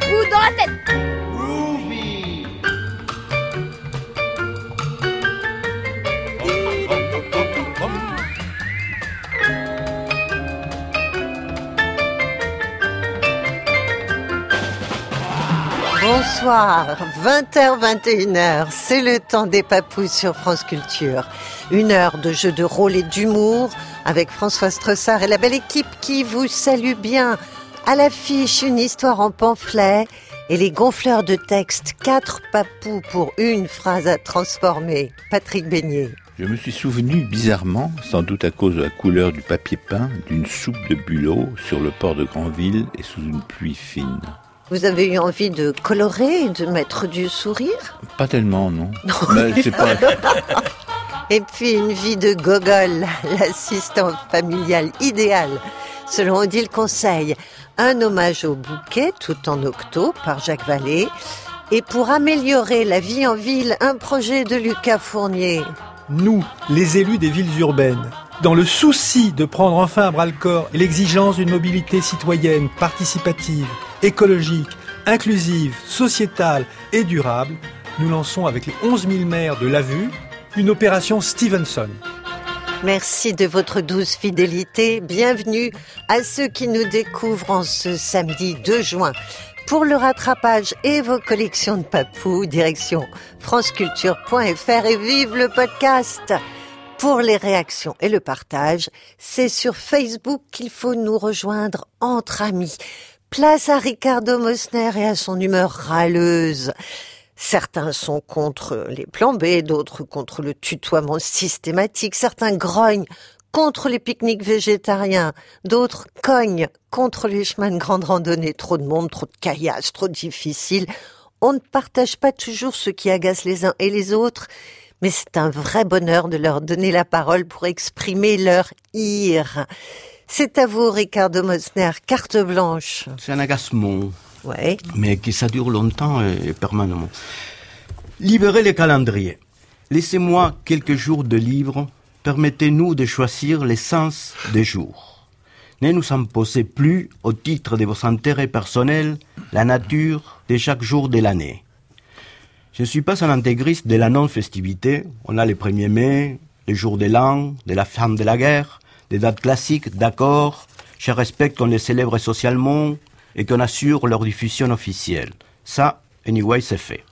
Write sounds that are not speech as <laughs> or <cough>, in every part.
dans la tête Bonsoir, 20h, 21h, c'est le temps des papous sur France Culture. Une heure de jeu de rôle et d'humour avec François Stressard et la belle équipe qui vous salue bien. À l'affiche, une histoire en pamphlet et les gonfleurs de texte, quatre papous pour une phrase à transformer. Patrick Beignet. Je me suis souvenu bizarrement, sans doute à cause de la couleur du papier peint, d'une soupe de bulot sur le port de Granville et sous une pluie fine. Vous avez eu envie de colorer, de mettre du sourire? Pas tellement, non. <laughs> C'est pas... Et puis une vie de gogol, <laughs> l'assistant familial idéal, selon Odile Conseil. Un hommage au bouquet, tout en octo, par Jacques Vallée. Et pour améliorer la vie en ville, un projet de Lucas Fournier. Nous, les élus des villes urbaines, dans le souci de prendre enfin à bras le corps l'exigence d'une mobilité citoyenne, participative, écologique, inclusive, sociétale et durable, nous lançons avec les 11 000 maires de la vue une opération Stevenson. Merci de votre douce fidélité. Bienvenue à ceux qui nous découvrent en ce samedi 2 juin. Pour le rattrapage et vos collections de papous, direction franceculture.fr et vive le podcast. Pour les réactions et le partage, c'est sur Facebook qu'il faut nous rejoindre entre amis. Place à Ricardo Mosner et à son humeur râleuse. Certains sont contre les plans B, d'autres contre le tutoiement systématique, certains grognent contre les pique-niques végétariens, d'autres cognent contre les chemins de grande randonnée, trop de monde, trop de caillasses, trop difficile. On ne partage pas toujours ce qui agace les uns et les autres, mais c'est un vrai bonheur de leur donner la parole pour exprimer leur ire. C'est à vous, Ricardo Mosner, carte blanche. C'est un agacement. Mais que ça dure longtemps et permanemment. Libérez les calendriers. Laissez-moi quelques jours de livre. Permettez-nous de choisir l'essence des jours. Ne nous imposez plus, au titre de vos intérêts personnels, la nature de chaque jour de l'année. Je ne suis pas un intégriste de la non-festivité. On a les 1er mai, les jours de l'an, de la fin de la guerre, des dates classiques, d'accord. Je respecte qu'on les célèbre socialement et qu'on assure leur diffusion officielle. Ça, anyway, c'est fait.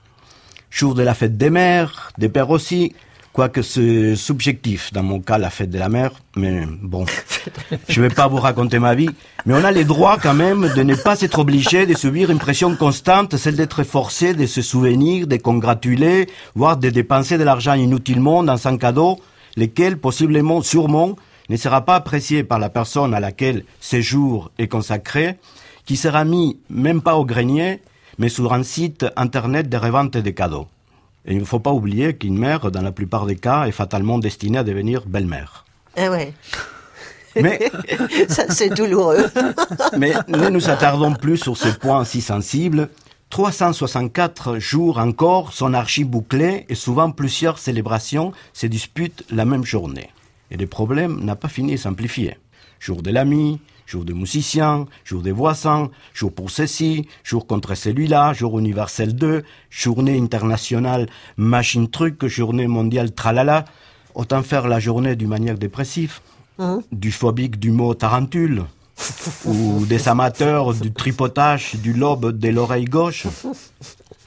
Jour de la fête des mères, des pères aussi, quoique c'est subjectif dans mon cas la fête de la mère, mais bon, <laughs> je vais pas vous raconter ma vie, mais on a les droits quand même de ne pas être obligé de subir une pression constante, celle d'être forcé de se souvenir, de congratuler, voire de dépenser de l'argent inutilement dans un cadeau, lequel possiblement, sûrement, ne sera pas apprécié par la personne à laquelle ce jour est consacré, qui sera mis même pas au grenier, mais sur un site internet de revente de cadeaux. Et il ne faut pas oublier qu'une mère, dans la plupart des cas, est fatalement destinée à devenir belle-mère. Ah ouais. Mais, <laughs> Ça, c'est douloureux. <laughs> mais ne nous attardons plus sur ce point si sensible. 364 jours encore sont archi bouclés et souvent plusieurs célébrations se disputent la même journée. Et le problème n'a pas fini de s'amplifier. Jour de l'ami, jour des musiciens, jour des voisins, jour pour ceci, jour contre celui-là, jour universel 2, journée internationale machine truc, journée mondiale tralala. Autant faire la journée d'une manière dépressive, du phobique du mot tarentule, <laughs> ou des amateurs du tripotage du lobe de l'oreille gauche.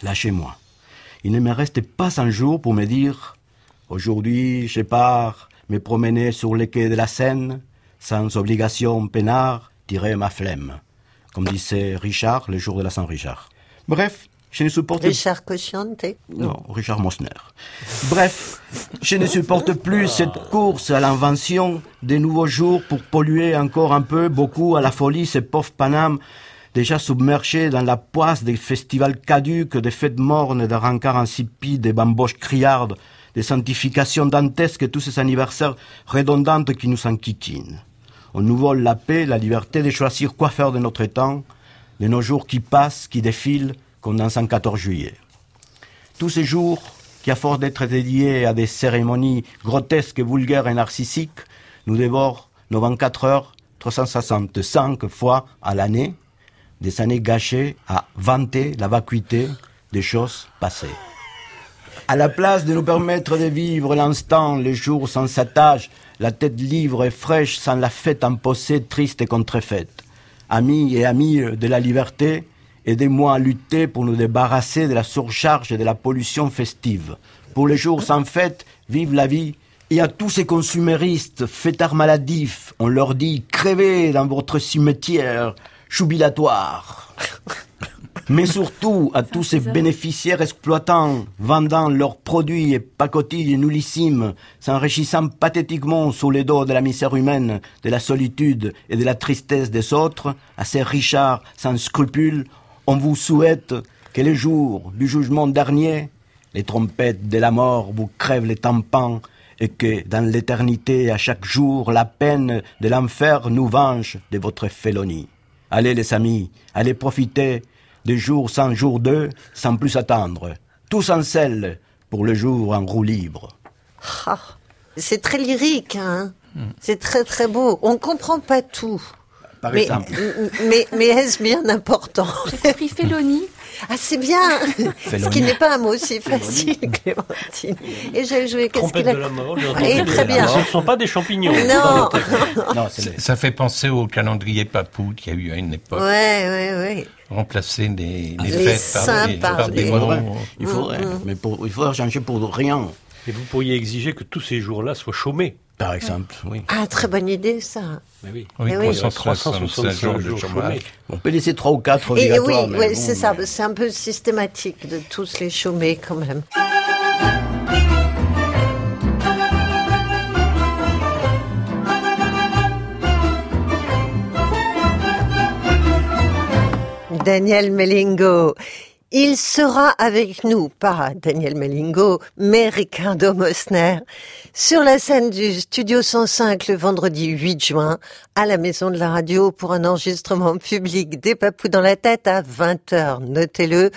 Lâchez-moi. Il ne me reste pas un jour pour me dire Aujourd'hui, je pars me promener sur les quais de la Seine, sans obligation peinard, tirer ma flemme, comme disait Richard le jour de la Saint-Richard. Bref, je ne supporte Richard Cocciante? non, Richard Mosner. Bref, je ne supporte plus cette course à l'invention des nouveaux jours pour polluer encore un peu, beaucoup à la folie ces pauvres Paname déjà submergés dans la poisse des festivals caduques, des fêtes mornes, des rencarts insipides, des bamboches criardes, des sanctifications dantesques et tous ces anniversaires redondantes qui nous enquiquinent. On nous vole la paix, la liberté de choisir quoi faire de notre temps, de nos jours qui passent, qui défilent, comme dans un 14 juillet. Tous ces jours, qui à force d'être dédiés à des cérémonies grotesques, vulgaires et narcissiques, nous dévorent nos 24 heures 365 fois à l'année, des années gâchées à vanter la vacuité des choses passées. À la place de nous permettre de vivre l'instant, les jours sans sa tâche, la tête libre et fraîche sans la fête imposée, triste et contrefaite. Amis et amis de la liberté, aidez-moi à lutter pour nous débarrasser de la surcharge et de la pollution festive. Pour les jours sans fête, vive la vie. Et à tous ces consuméristes, fêtards maladifs, on leur dit crevez dans votre cimetière jubilatoire. <laughs> Mais surtout à tous ces bénéficiaires exploitants, vendant leurs produits et pacotilles nullissimes, s'enrichissant pathétiquement sous les dos de la misère humaine, de la solitude et de la tristesse des autres, à ces richards sans scrupules, on vous souhaite que les jours du jugement dernier, les trompettes de la mort vous crèvent les tampons, et que dans l'éternité, à chaque jour, la peine de l'enfer nous venge de votre félonie. Allez les amis, allez profiter des jours sans jour d'eux, sans plus attendre. Tous en selle pour le jour en roue libre. Ah, c'est très lyrique, hein C'est très très beau. On comprend pas tout. Par Mais, exemple. mais, mais est-ce bien important? J'ai compris Félonie. Ah, c'est bien Ce qui n'est pas un mot aussi facile, Clémentine. Et j'ai joué, qu'est-ce qu'il a... de la mort. j'ai Et très bien. Ce ne sont pas des champignons. Non Non, c'est les- Ça fait penser au calendrier papou qu'il y a eu à une époque. Ouais, ouais, ouais. Remplacer les, les Les fêtes par des, par par des- des Il faudrait, il faudrait, mais pour, il faudrait changer pour rien. Et vous pourriez exiger que tous ces jours-là soient chômés. Par exemple, oui. Ah, très bonne idée, ça. Mais oui. Oui, Eh oui. 365 jours de chômage. On peut laisser trois ou quatre Et oui, obligatoires. mais ouais, bon, c'est ça. mais- C'est un peu systématique de tous les chômés, quand même. Daniel Melingo. Il sera avec nous, pas Daniel Melingo, mais Ricardo Mosner, sur la scène du Studio 105 le vendredi 8 juin, à la Maison de la Radio pour un enregistrement public des Papous dans la tête à 20h. Notez-le.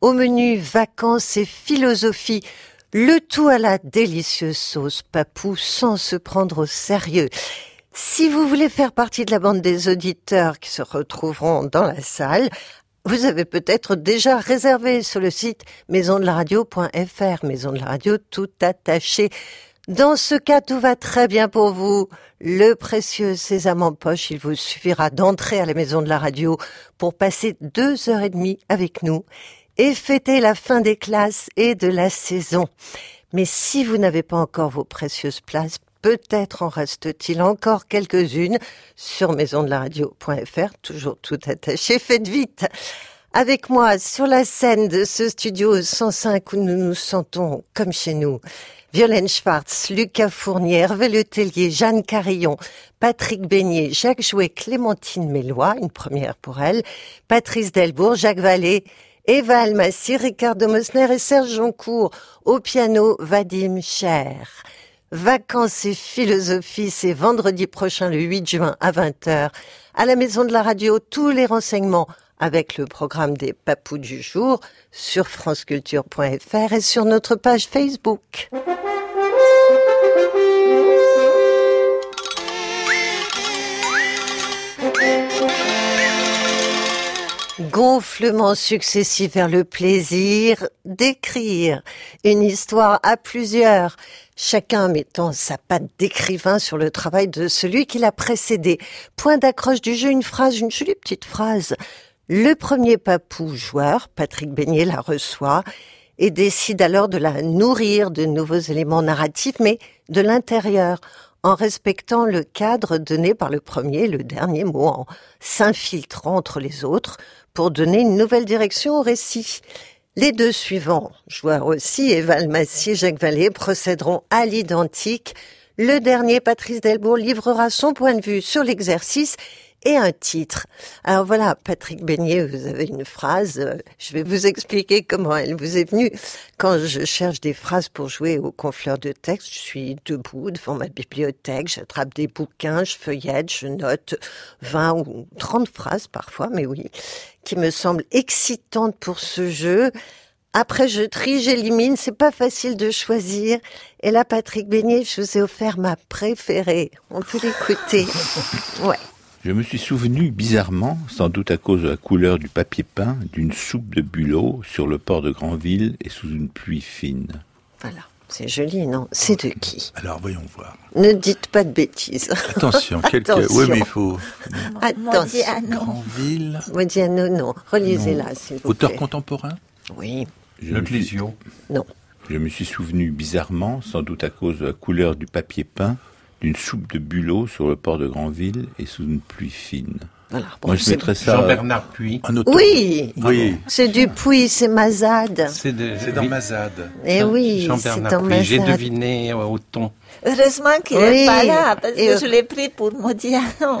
Au menu vacances et philosophie. Le tout à la délicieuse sauce papou sans se prendre au sérieux. Si vous voulez faire partie de la bande des auditeurs qui se retrouveront dans la salle, vous avez peut-être déjà réservé sur le site maisondelaradio.fr, maison de la radio tout attaché. Dans ce cas, tout va très bien pour vous. Le précieux sésame en poche, il vous suffira d'entrer à la maison de la radio pour passer deux heures et demie avec nous et fêter la fin des classes et de la saison. Mais si vous n'avez pas encore vos précieuses places, peut-être en reste-t-il encore quelques-unes sur maisondelaradio.fr, toujours tout attaché, faites vite. Avec moi sur la scène de ce studio 105 où nous nous sentons comme chez nous. Violaine Schwartz, Lucas Fournier, Hervé Letellier, Jeanne Carillon, Patrick Beignet, Jacques Jouet, Clémentine Mélois, une première pour elle, Patrice Delbourg, Jacques Vallée, Eva Almassi, Ricardo Mosner et Serge Joncourt. Au piano, Vadim Cher. Vacances et philosophie, c'est vendredi prochain, le 8 juin à 20h. À la Maison de la Radio, tous les renseignements avec le programme des papous du jour sur franceculture.fr et sur notre page Facebook. Gonflement successif vers le plaisir d'écrire une histoire à plusieurs, chacun mettant sa patte d'écrivain sur le travail de celui qui l'a précédé. Point d'accroche du jeu, une phrase, une jolie petite phrase. Le premier papou joueur, Patrick Beignet, la reçoit et décide alors de la nourrir de nouveaux éléments narratifs, mais de l'intérieur, en respectant le cadre donné par le premier et le dernier mot, en s'infiltrant entre les autres pour donner une nouvelle direction au récit. Les deux suivants, joueurs aussi, et Jacques Vallée, procéderont à l'identique. Le dernier, Patrice Delbourg, livrera son point de vue sur l'exercice et un titre. Alors voilà, Patrick Beignet, vous avez une phrase. euh, Je vais vous expliquer comment elle vous est venue. Quand je cherche des phrases pour jouer au confleur de texte, je suis debout devant ma bibliothèque, j'attrape des bouquins, je feuillette, je note 20 ou 30 phrases parfois, mais oui, qui me semblent excitantes pour ce jeu. Après, je trie, j'élimine, c'est pas facile de choisir. Et là, Patrick Beignet, je vous ai offert ma préférée. On peut l'écouter. <laughs> Ouais. Je me suis souvenu bizarrement, sans doute à cause de la couleur du papier peint, d'une soupe de bulot sur le port de Granville et sous une pluie fine. Voilà. C'est joli, non? C'est de qui? Alors voyons voir. Ne dites pas de bêtises. Attention, <laughs> quelques. Attention. Oui, mais il faut. Attention. Granville. Modiano, non. Relisez-la, s'il vous Auteur plaît. contemporain? Oui. Je Le suis. Non. je me suis souvenu bizarrement, sans doute à cause de la couleur du papier peint, d'une soupe de bulot sur le port de Granville et sous une pluie fine. Voilà. Bon, Moi, je c'est- mettrais ça. Jean-Bernard Puy. Oui Oui. C'est du Puy, c'est Mazade. C'est dans oui. Mazade. Eh oui, c'est Jean-Bernard dans Puy. J'ai deviné euh, au ton. Heureusement qu'il Oui. n'est pas là, parce Et, que euh, je l'ai pris pour Modiano. <laughs>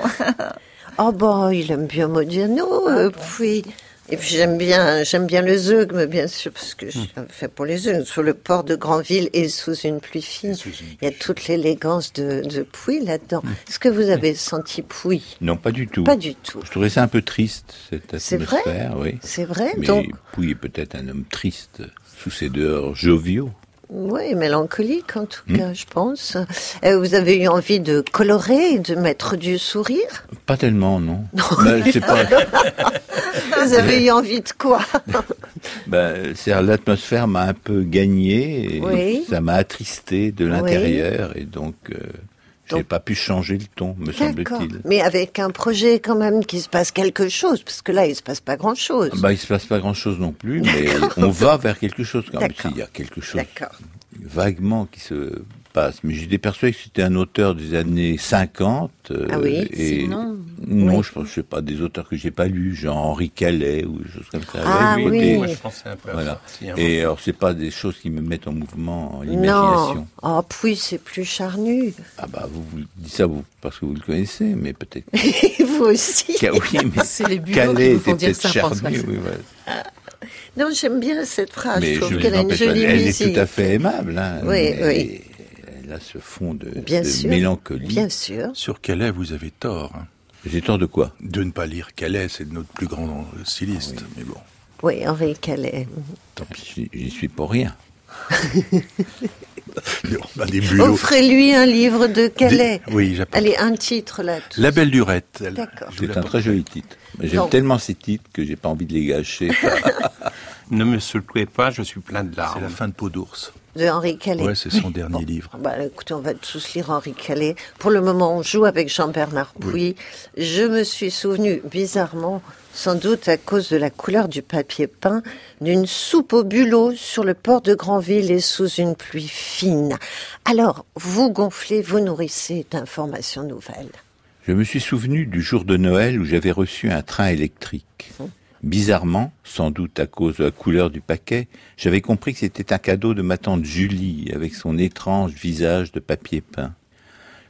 Oh bah, il aime bien Modiano, euh, puis... Et puis j'aime bien, j'aime bien le zeugme, bien sûr, parce que j'ai fait pour les zeugmes, sur le port de Granville et sous une pluie fine. Il y a toute l'élégance de, de Puy là-dedans. Est-ce que vous avez senti Puy Non, pas du tout. Pas du tout. Je trouvais ça un peu triste, cette C'est vrai? atmosphère, oui. C'est vrai Mais Donc, Pouille est peut-être un homme triste, sous ses dehors joviaux. Oui, mélancolique en tout Hmm. cas, je pense. Euh, vous avez eu envie de colorer, de mettre du sourire? Pas tellement, non. Ben, c'est pas. <laughs> Vous avez eu envie de quoi? <laughs> Ben, l'atmosphère m'a un peu gagné. Et Oui. Ça m'a attristé de l'intérieur et donc euh, j'ai Donc- pas pu changer le ton, me semble-t-il. Mais avec un projet quand même qui se passe quelque chose, parce que là, il se passe pas grand-chose. Bah, il se passe pas grand-chose non plus, mais on va vers quelque chose quand même. D'accord. Il y a quelque chose vaguement qui se passe. Mais j'étais persuadé que c'était un auteur des années 50. euh, Ah oui, et sinon, Non, oui. je pense, je sais pas, des auteurs que j'ai pas lus, genre Henri Calais ou des choses comme ça. Ah oui. des- Moi, je pensais un peu à Voilà. ça hein. Et alors, c'est pas des choses qui me mettent en mouvement, en Non. l'imagination. Oh, puis c'est plus charnu. Ah bah, vous, vous dites ça vous, parce que vous le connaissez, mais peut-être. <laughs> vous aussi. Oui, mais <laughs> C'est les qui Calais vous font dire François. charnu. Non, j'aime bien cette phrase. mais je trouve qu'elle a une jolie elle est tout à fait aimable. Hein, Oui, mais oui. Elle a ce fond de, Bien de sûr. mélancolie. Bien sûr. Sur Calais, vous avez tort. hein. J'ai tort de quoi? De ne pas lire Calais, c'est notre plus grand styliste. Mais bon, Oui, Henri Calais. Tant pis, j'y- suis pour rien. <laughs> bulots. Offrez-lui un livre de Calais. Des- Oui. Allez, un titre là. La Belle Lurette. elle- D'accord. C'est un très joli titre. J'aime tellement ces titres que j'ai pas envie de les gâcher. <laughs> Ne me secouez pas, je suis plein de C'est la larmes. fin de Peau d'ours. De Henri Calais. Ouais, c'est son dernier livre. Bah, écoutez, on va tous lire Henri Calais. Pour le moment, on joue avec Jean-Bernard Pouy. Je me suis souvenu, bizarrement, sans doute à cause de la couleur du papier peint, d'une soupe au bulot sur le port de Granville et sous une pluie fine. Alors, vous gonflez, vous nourrissez d'informations nouvelles. Je me suis souvenu du jour de Noël où j'avais reçu un train électrique. Bizarrement, sans doute à cause de la couleur du paquet, j'avais compris que c'était un cadeau de ma tante Julie avec son étrange visage de papier peint.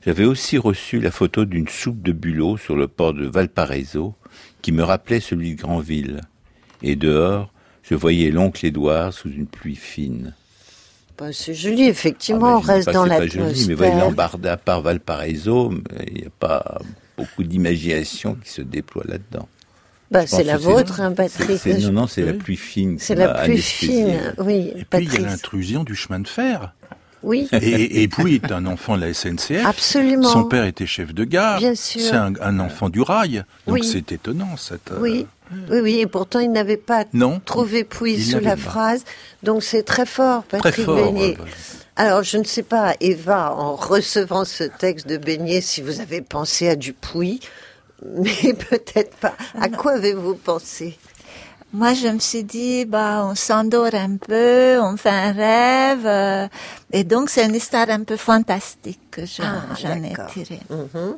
J'avais aussi reçu la photo d'une soupe de bulot sur le port de Valparaiso qui me rappelait celui de Granville. Et dehors, je voyais l'oncle Édouard sous une pluie fine. Bah, c'est joli, effectivement, Ah, on ben, reste dans pas joli, Mais voyez, à part Valparaiso, il n'y a pas beaucoup d'imagination qui se déploie là-dedans. Bah, c'est la vôtre, hein, Patrick. Non, non, c'est la Oui. pluie fine. C'est la anesthésié. fine, oui, Et puis, il y a l'intrusion du chemin de fer. Oui, Et, et puis, est un enfant de la SNCF. absolument. Son père était chef de gare. Bien sûr. C'est un, un enfant du rail. Donc Oui. c'est étonnant, cette. euh, Oui, oui, oui, et pourtant il n'avait pas Non. trouvé Pouy Il sous la pas. phrase, donc c'est très fort, Très Patrick fort. Beignet. euh, Alors je ne sais pas, Eva, en recevant ce texte de Beignet, si vous avez pensé à du Pouy, mais <laughs> peut-être pas. À quoi avez-vous pensé? Moi, je me suis dit, bah, on s'endort un peu, on fait un rêve, euh, et donc c'est une histoire un peu fantastique que j'en Ah, ai tirée. Mhm.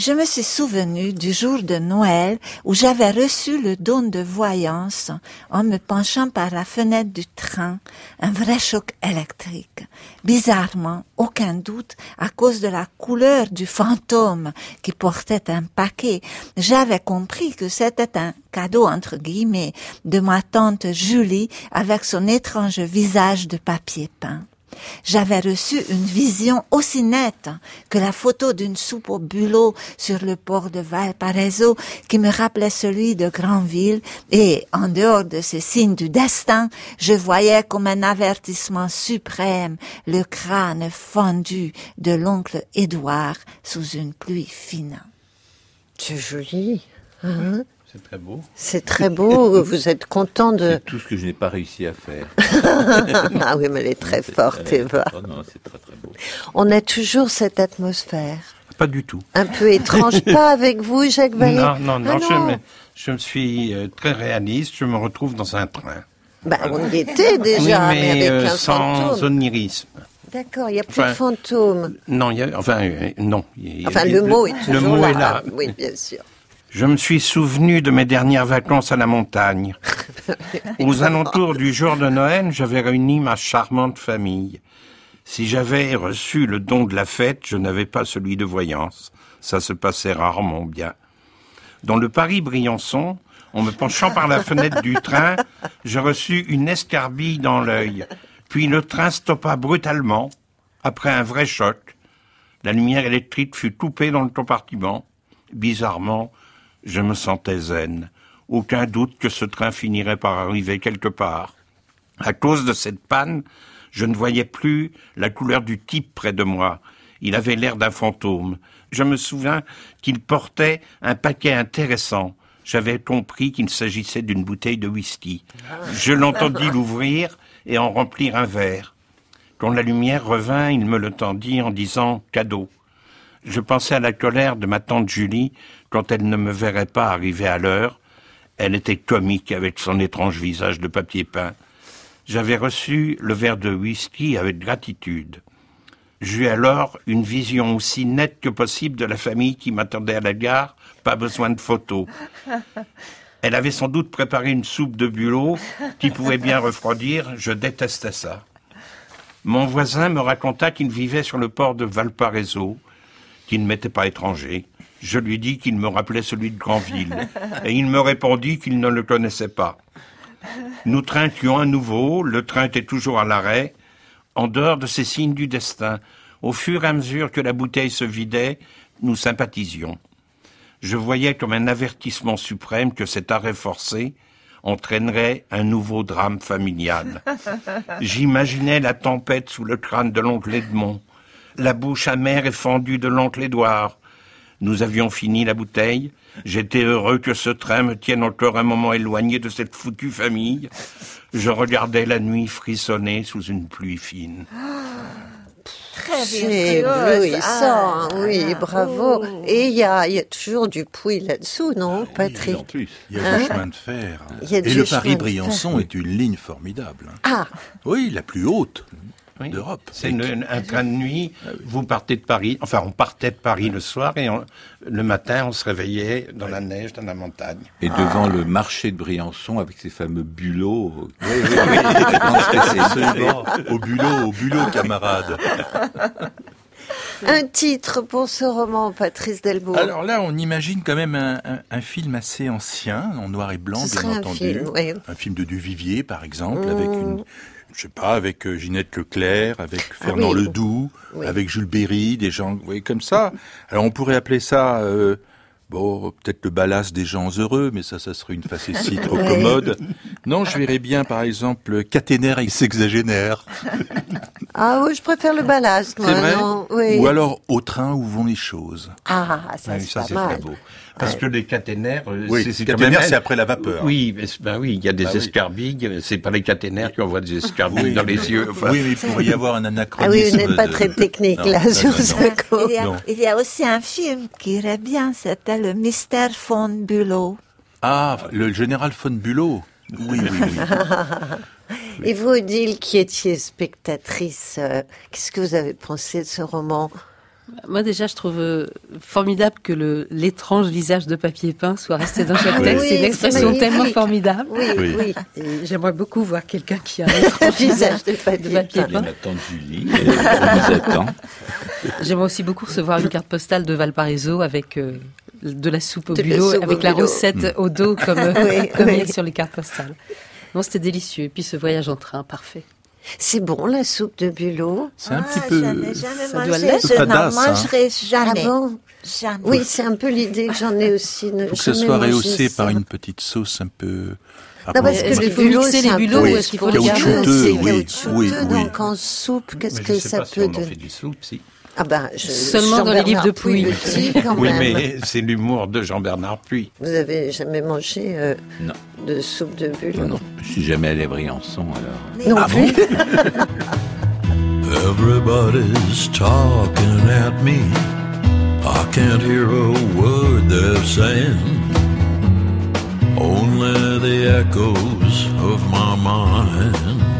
Je me suis souvenu du jour de Noël où j'avais reçu le don de voyance en me penchant par la fenêtre du train, un vrai choc électrique. Bizarrement, aucun doute, à cause de la couleur du fantôme qui portait un paquet, j'avais compris que c'était un cadeau entre guillemets de ma tante Julie avec son étrange visage de papier peint. J'avais reçu une vision aussi nette que la photo d'une soupe au bulot sur le port de Valparaiso qui me rappelait celui de Granville et, en dehors de ces signes du destin, je voyais comme un avertissement suprême le crâne fendu de l'oncle Édouard sous une pluie fine. C'est joli. hein? C'est très beau. C'est très beau. <laughs> Vous êtes content de. C'est tout ce que je n'ai pas réussi à faire. <laughs> ah oui, mais elle est très forte, Eva. Oh non, c'est très très beau. On a toujours cette atmosphère. Pas du tout. Un peu étrange. <laughs> Pas avec vous, Jacques Vallée Non, non, non, Ah je, me, je me suis euh, très réaliste. Je me retrouve dans un train. Bah, on y était déjà, oui, mais, avec euh, un sans fantôme. onirisme. D'accord, il n'y a plus Enfin, de fantôme. Non, il y a, enfin, euh, non. il y a- Enfin, le mot est le toujours mot là. est là. Oui, bien sûr. Je me suis souvenu de mes dernières vacances à la montagne. <laughs> Aux alentours du jour de Noël, j'avais réuni ma charmante famille. Si j'avais reçu le don de la fête, je n'avais pas celui de voyance. Ça se passait rarement bien. Dans le Paris-Briançon, en me penchant par la fenêtre du train, je reçus une escarbille dans l'œil. Puis le train stoppa brutalement, après un vrai choc. La lumière électrique fut coupée dans le compartiment. Bizarrement, je me sentais zen. Aucun doute que ce train finirait par arriver quelque part. À cause de cette panne, je ne voyais plus la couleur du type près de moi. Il avait l'air d'un fantôme. Je me souviens qu'il portait un paquet intéressant. J'avais compris qu'il s'agissait d'une bouteille de whisky. Je l'entendis l'ouvrir et en remplir un verre. Quand la lumière revint, il me le tendit en disant cadeau. Je pensais à la colère de ma tante Julie quand elle ne me verrait pas arriver à l'heure. Elle était comique avec son étrange visage de papier peint. J'avais reçu le verre de whisky avec gratitude. J'eus alors une vision aussi nette que possible de la famille qui m'attendait à la gare, pas besoin de photos. <laughs> Elle avait sans doute préparé une soupe de bulot qui pouvait bien refroidir, je détestais ça. Mon voisin me raconta qu'il vivait sur le port de Valparaiso, qu'il ne m'était pas étranger. Je lui dis qu'il me rappelait celui de Granville, <laughs> et il me répondit qu'il ne le connaissait pas. Nous trinquions à nouveau, le train était toujours à l'arrêt, en dehors de ces signes du destin. Au fur et à mesure que la bouteille se vidait, nous sympathisions. Je voyais comme un avertissement suprême que cet arrêt forcé entraînerait un nouveau drame familial. <laughs> J'imaginais la tempête sous le crâne de l'oncle Edmond, la bouche amère et fendue de l'oncle Édouard. Nous avions fini la bouteille. J'étais heureux que ce train me tienne encore un moment éloigné de cette foutue famille. Je regardais la nuit frissonner sous une pluie fine. Très C'est éblouissant, Ah, oui, ah, bravo. oh. Et il y a, il y a toujours du puits là-dessous, non, En Patrick plus. Il y a du chemin de fer. Il y a Et le Paris-Briançon est une ligne formidable. Ah, Oui, la plus haute Oui. d'Europe. C'est une- un train de nuit. Vous partez de Paris. Enfin, on partait de Paris le soir et on- le matin, on se réveillait dans la neige, dans la montagne. Et devant le marché de Briançon avec ses fameux bulots. Oui, oui, oui. <laughs> <laughs> Absolument. Au bulot, au bulot, camarade. un titre pour ce roman, Patrice Delbourg. Alors là, on imagine quand même un, un- un film assez ancien, en noir et blanc, Ce bien serait un entendu. film, oui. Un film de Duvivier, par exemple, avec une, je sais pas, avec euh, Ginette Leclerc, avec Fernand Ah oui. Ledoux, Oui. avec Jules Berry, des gens, vous voyez, comme ça. <laughs> Alors on pourrait appeler ça, euh, bon, peut-être le ballast des gens heureux, mais ça, ça serait une facétie <laughs> trop commode. Non, je verrais bien, par exemple, Caténaire et sexagénaire. <laughs> Ah oui, je préfère le ballast, moi, C'est vrai non Oui. Ou alors Au train où vont les choses. Ah, ça, Oui, c'est très beau. Parce que les caténaires, euh, Oui, c'est- c'est après la vapeur. Oui, ben oui, il y a des Bah oui. escarbilles. C'est pas les caténaires qui envoient des <laughs> escarbilles Oui. dans les yeux. Enfin, Oui, mais il pourrait y avoir un Ah anachronisme. oui, vous n'êtes pas de- très technique, Non, là, non, sur non, ce non. <laughs> coup. Il y, a, il y a aussi un film qui irait bien, c'était Le Mystère von Bülow. Ah, le général von Bülow. Oui, oui, oui. <laughs> Et vous, Odile, qui étiez spectatrice, euh, qu'est-ce que vous avez pensé de ce roman? Moi déjà, je trouve euh, formidable que le l'étrange visage de papier peint soit resté dans chaque <laughs> texte. oui, c'est une expression tellement formidable. Oui, Oui. oui. J'aimerais beaucoup voir quelqu'un qui a un <laughs> étrange visage de de papier papier peint. J'aimerais aussi beaucoup recevoir une carte postale de Valparaiso avec euh, de la soupe au De bulot, soupe au avec la bulot. recette au dos comme, <laughs> euh, Oui, comme il y oui. a sur les cartes postales. Non, c'était délicieux. Et puis ce voyage en train, parfait. C'est bon, la soupe de bulot C'est un Ah, petit peu. Jamais ça doit l'être. je n'en hein. mangerai Ah jamais. bon? Jamais. Oui, c'est un peu l'idée que j'en ai aussi. Faut que ce soit rehaussé par une petite sauce un peu. Non, parce Est-ce que qu'il le faut bulot, mixer c'est les un peu bulots ou oui, est-ce qu'il faut les garder garder Caoutchouteux, oui, caoutchouteux, oui, oui. Donc en soupe, qu'est-ce que je sais ça pas si peut on en donner fait des soupes, si. Ah ben, je- Seulement dans les livres de dit quand Oui, même. mais c'est l'humour de Jean-Bernard Puy. Vous avez jamais mangé euh, Non. de soupe de bulle? Non, non, je suis jamais allé à Briançon, alors. Non plus. <laughs> Everybody's talking at me. I can't hear a word they're saying. Only the echoes of my mind.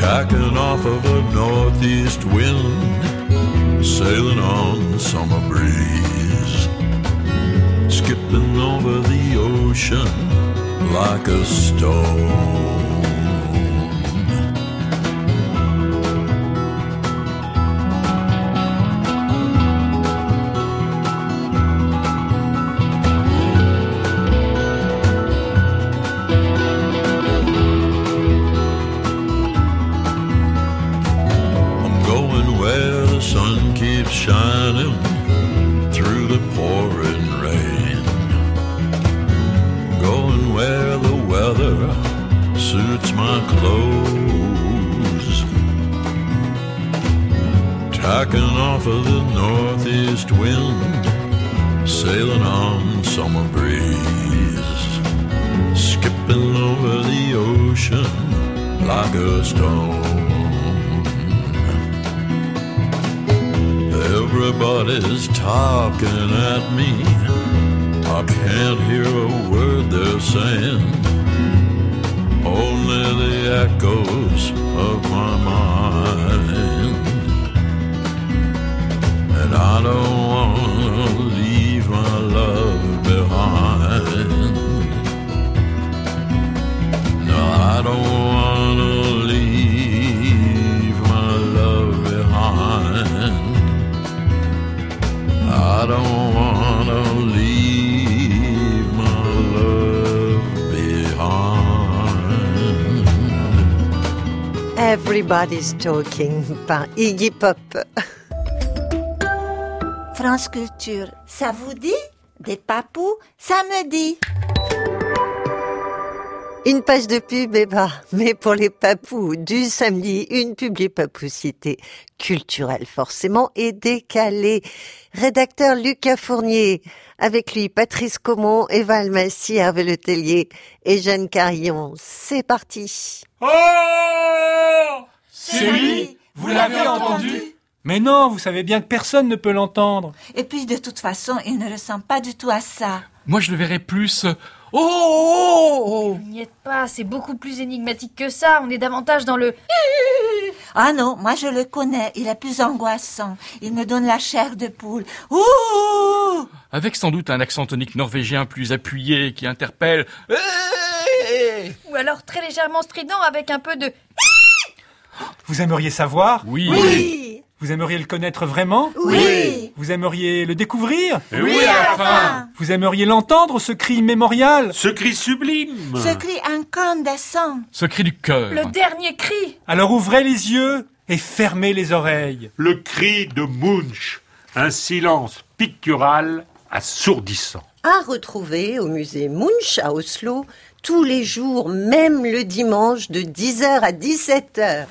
Tacking off of a northeast wind, sailing on summer breeze. Skipping over the ocean like a stone. Echoes of my mind. And I don't Everybody's Talking par Iggy Pop. France Culture, ça vous dit? Des papous, ça me dit. Une page de pub, eh ben, mais pour les papous du samedi, une publi-papoucité culturelle forcément et décalée. Rédacteur Lucas Fournier, avec lui Patrice Comon, Eva Almassi, Hervé Letellier et Jeanne Carillon. C'est parti. Oh C'est lui Vous l'avez entendu Mais non, vous savez bien que personne ne peut l'entendre. Et puis de toute façon, il ne ressemble pas du tout à ça. Moi, je le verrais plus. Euh, Oh, oh, oh Vous n'y êtes pas, c'est beaucoup plus énigmatique que ça. On est davantage dans le. Ah non, moi je le connais, il est plus angoissant. Il me donne la chair de poule. Ouh Avec sans doute un accent tonique norvégien plus appuyé qui interpelle. Eh Ou alors très légèrement strident avec un peu de. Vous aimeriez savoir Oui. Oui Vous aimeriez le connaître vraiment Oui Vous aimeriez le découvrir Et oui, à la fin Vous aimeriez l'entendre, ce cri mémorial Ce cri sublime Ce cri incandescent. Ce cri du cœur. Le dernier cri Alors ouvrez les yeux et fermez les oreilles. Le cri de Munch. Un silence pictural assourdissant. À retrouver au musée Munch à Oslo tous les jours, même le dimanche de 10h à 17h.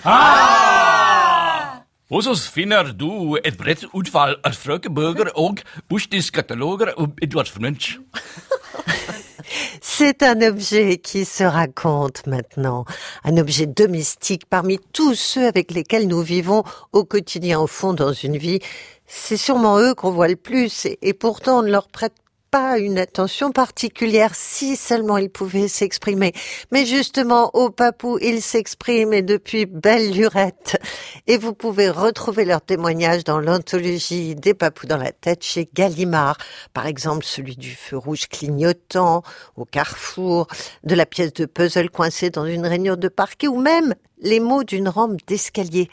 <laughs> C'est un objet qui se raconte maintenant, un objet domestique parmi tous ceux avec lesquels nous vivons au quotidien au fond dans une vie. C'est sûrement eux qu'on voit le plus et, et pourtant on ne leur prête pas une attention particulière si seulement il pouvait s'exprimer. Mais justement, au Papou, il s'exprime et depuis belle lurette. Et vous pouvez retrouver leurs témoignages dans l'anthologie des Papous dans la tête chez Gallimard. Par exemple, celui du feu rouge clignotant au carrefour, de la pièce de puzzle coincée dans une rainure de parquet ou même les mots d'une rampe d'escalier.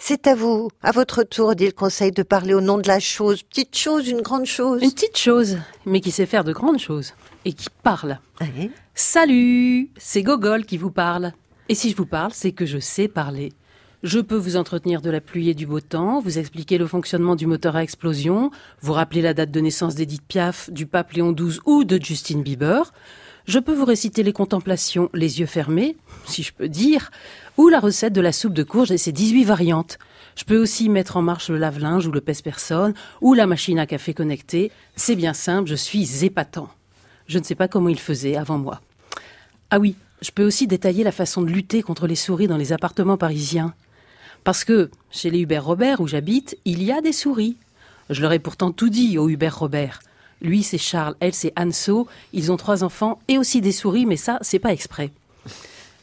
C'est à vous, à votre tour, dit le conseil, de parler au nom de la chose. Petite chose, une grande chose. Une petite chose, mais qui sait faire de grandes choses. Et qui parle. Salut C'est Gogol qui vous parle. Et si je vous parle, c'est que je sais parler. Je peux vous entretenir de la pluie et du beau temps, vous expliquer le fonctionnement du moteur à explosion, vous rappeler la date de naissance d'Edith Piaf, du pape Léon XII ou de Justin Bieber. Je peux vous réciter les contemplations les yeux fermés, si je peux dire, ou la recette de la soupe de courge et ses 18 variantes. Je peux aussi mettre en marche le lave-linge ou le pèse-personne, ou la machine à café connectée. C'est bien simple, je suis épatant. Je ne sais pas comment il faisait avant moi. Ah oui, je peux aussi détailler la façon de lutter contre les souris dans les appartements parisiens. Parce que, chez les Hubert Robert où j'habite, il y a des souris. Je leur ai pourtant tout dit au Hubert Robert. Lui, c'est Charles, elle, c'est Anso. Ils ont trois enfants et aussi des souris, mais ça, c'est pas exprès.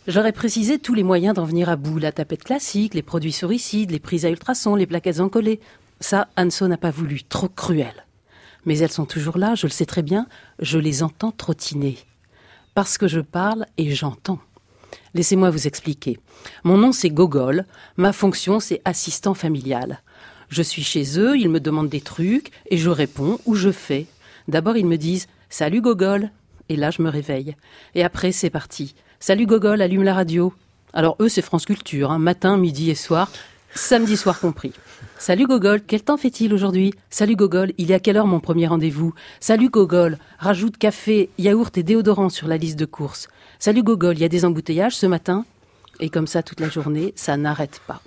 J'aurais précisé tous les moyens d'en venir à bout. La tapette classique, les produits souricides, les prises à ultrasons, les plaquettes encollées. Ça, Anso n'a pas voulu. Trop cruel. Mais elles sont toujours là, je le sais très bien. Je les entends trottiner. Parce que je parle et j'entends. Laissez-moi vous expliquer. Mon nom c'est Gogol, ma fonction c'est assistant familial. Je suis chez eux, ils me demandent des trucs et je réponds ou je fais. D'abord ils me disent Salut Gogol et là je me réveille. Et après c'est parti. Salut Gogol, allume la radio. Alors eux c'est France Culture, hein, matin, midi et soir, samedi soir compris. Salut Gogol, quel temps fait-il aujourd'hui? Salut Gogol, il est à quelle heure mon premier rendez-vous? Salut Gogol, rajoute café, yaourt et déodorant sur la liste de courses. Salut Gogol, il y a des embouteillages ce matin? Et comme ça toute la journée, ça n'arrête pas.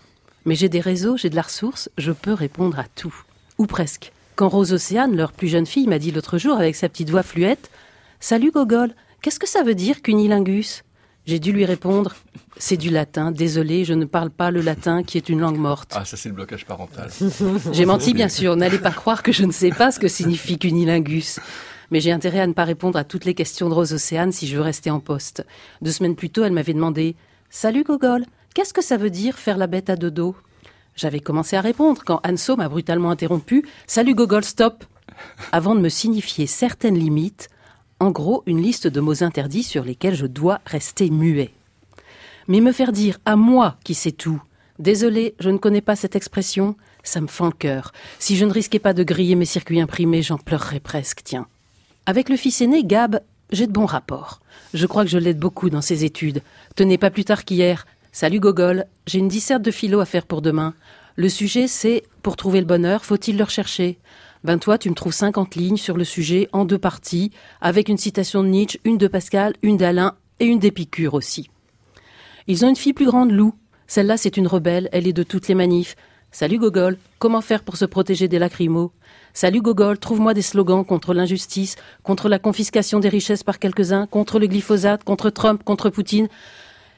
Mais j'ai des réseaux, j'ai de la ressource, je peux répondre à tout. Ou presque. Quand Rose Océane, leur plus jeune fille, m'a dit l'autre jour avec sa petite voix fluette Salut Gogol, qu'est-ce que ça veut dire cunilingus? J'ai dû lui répondre C'est du latin, désolé, je ne parle pas le latin qui est une langue morte. Ah, ça c'est le blocage parental. <laughs> J'ai menti, bien sûr. N'allez pas croire que je ne sais pas ce que signifie cunilingus. Mais j'ai intérêt à ne pas répondre à toutes les questions de Rose Océane si je veux rester en poste. Deux semaines plus tôt, elle m'avait demandé Salut Gogol, qu'est-ce que ça veut dire faire la bête à deux dos J'avais commencé à répondre quand Anso m'a brutalement interrompu Salut Gogol, stop Avant de me signifier certaines limites, en gros une liste de mots interdits sur lesquels je dois rester muet. Mais me faire dire à moi qui sais tout Désolé, je ne connais pas cette expression, ça me fend le cœur. Si je ne risquais pas de griller mes circuits imprimés, j'en pleurerais presque, tiens. Avec le fils aîné, Gab, j'ai de bons rapports. Je crois que je l'aide beaucoup dans ses études. Tenez pas plus tard qu'hier. Salut Gogol, j'ai une disserte de philo à faire pour demain. Le sujet, c'est pour trouver le bonheur, faut-il le rechercher? Ben toi, tu me trouves 50 lignes sur le sujet en deux parties, avec une citation de Nietzsche, une de Pascal, une d'Alain et une d'Épicure aussi. Ils ont une fille plus grande, Lou. Celle-là, c'est une rebelle, elle est de toutes les manifs. Salut Gogol, comment faire pour se protéger des lacrymos? Salut Gogol, trouve-moi des slogans contre l'injustice, contre la confiscation des richesses par quelques-uns, contre le glyphosate, contre Trump, contre Poutine.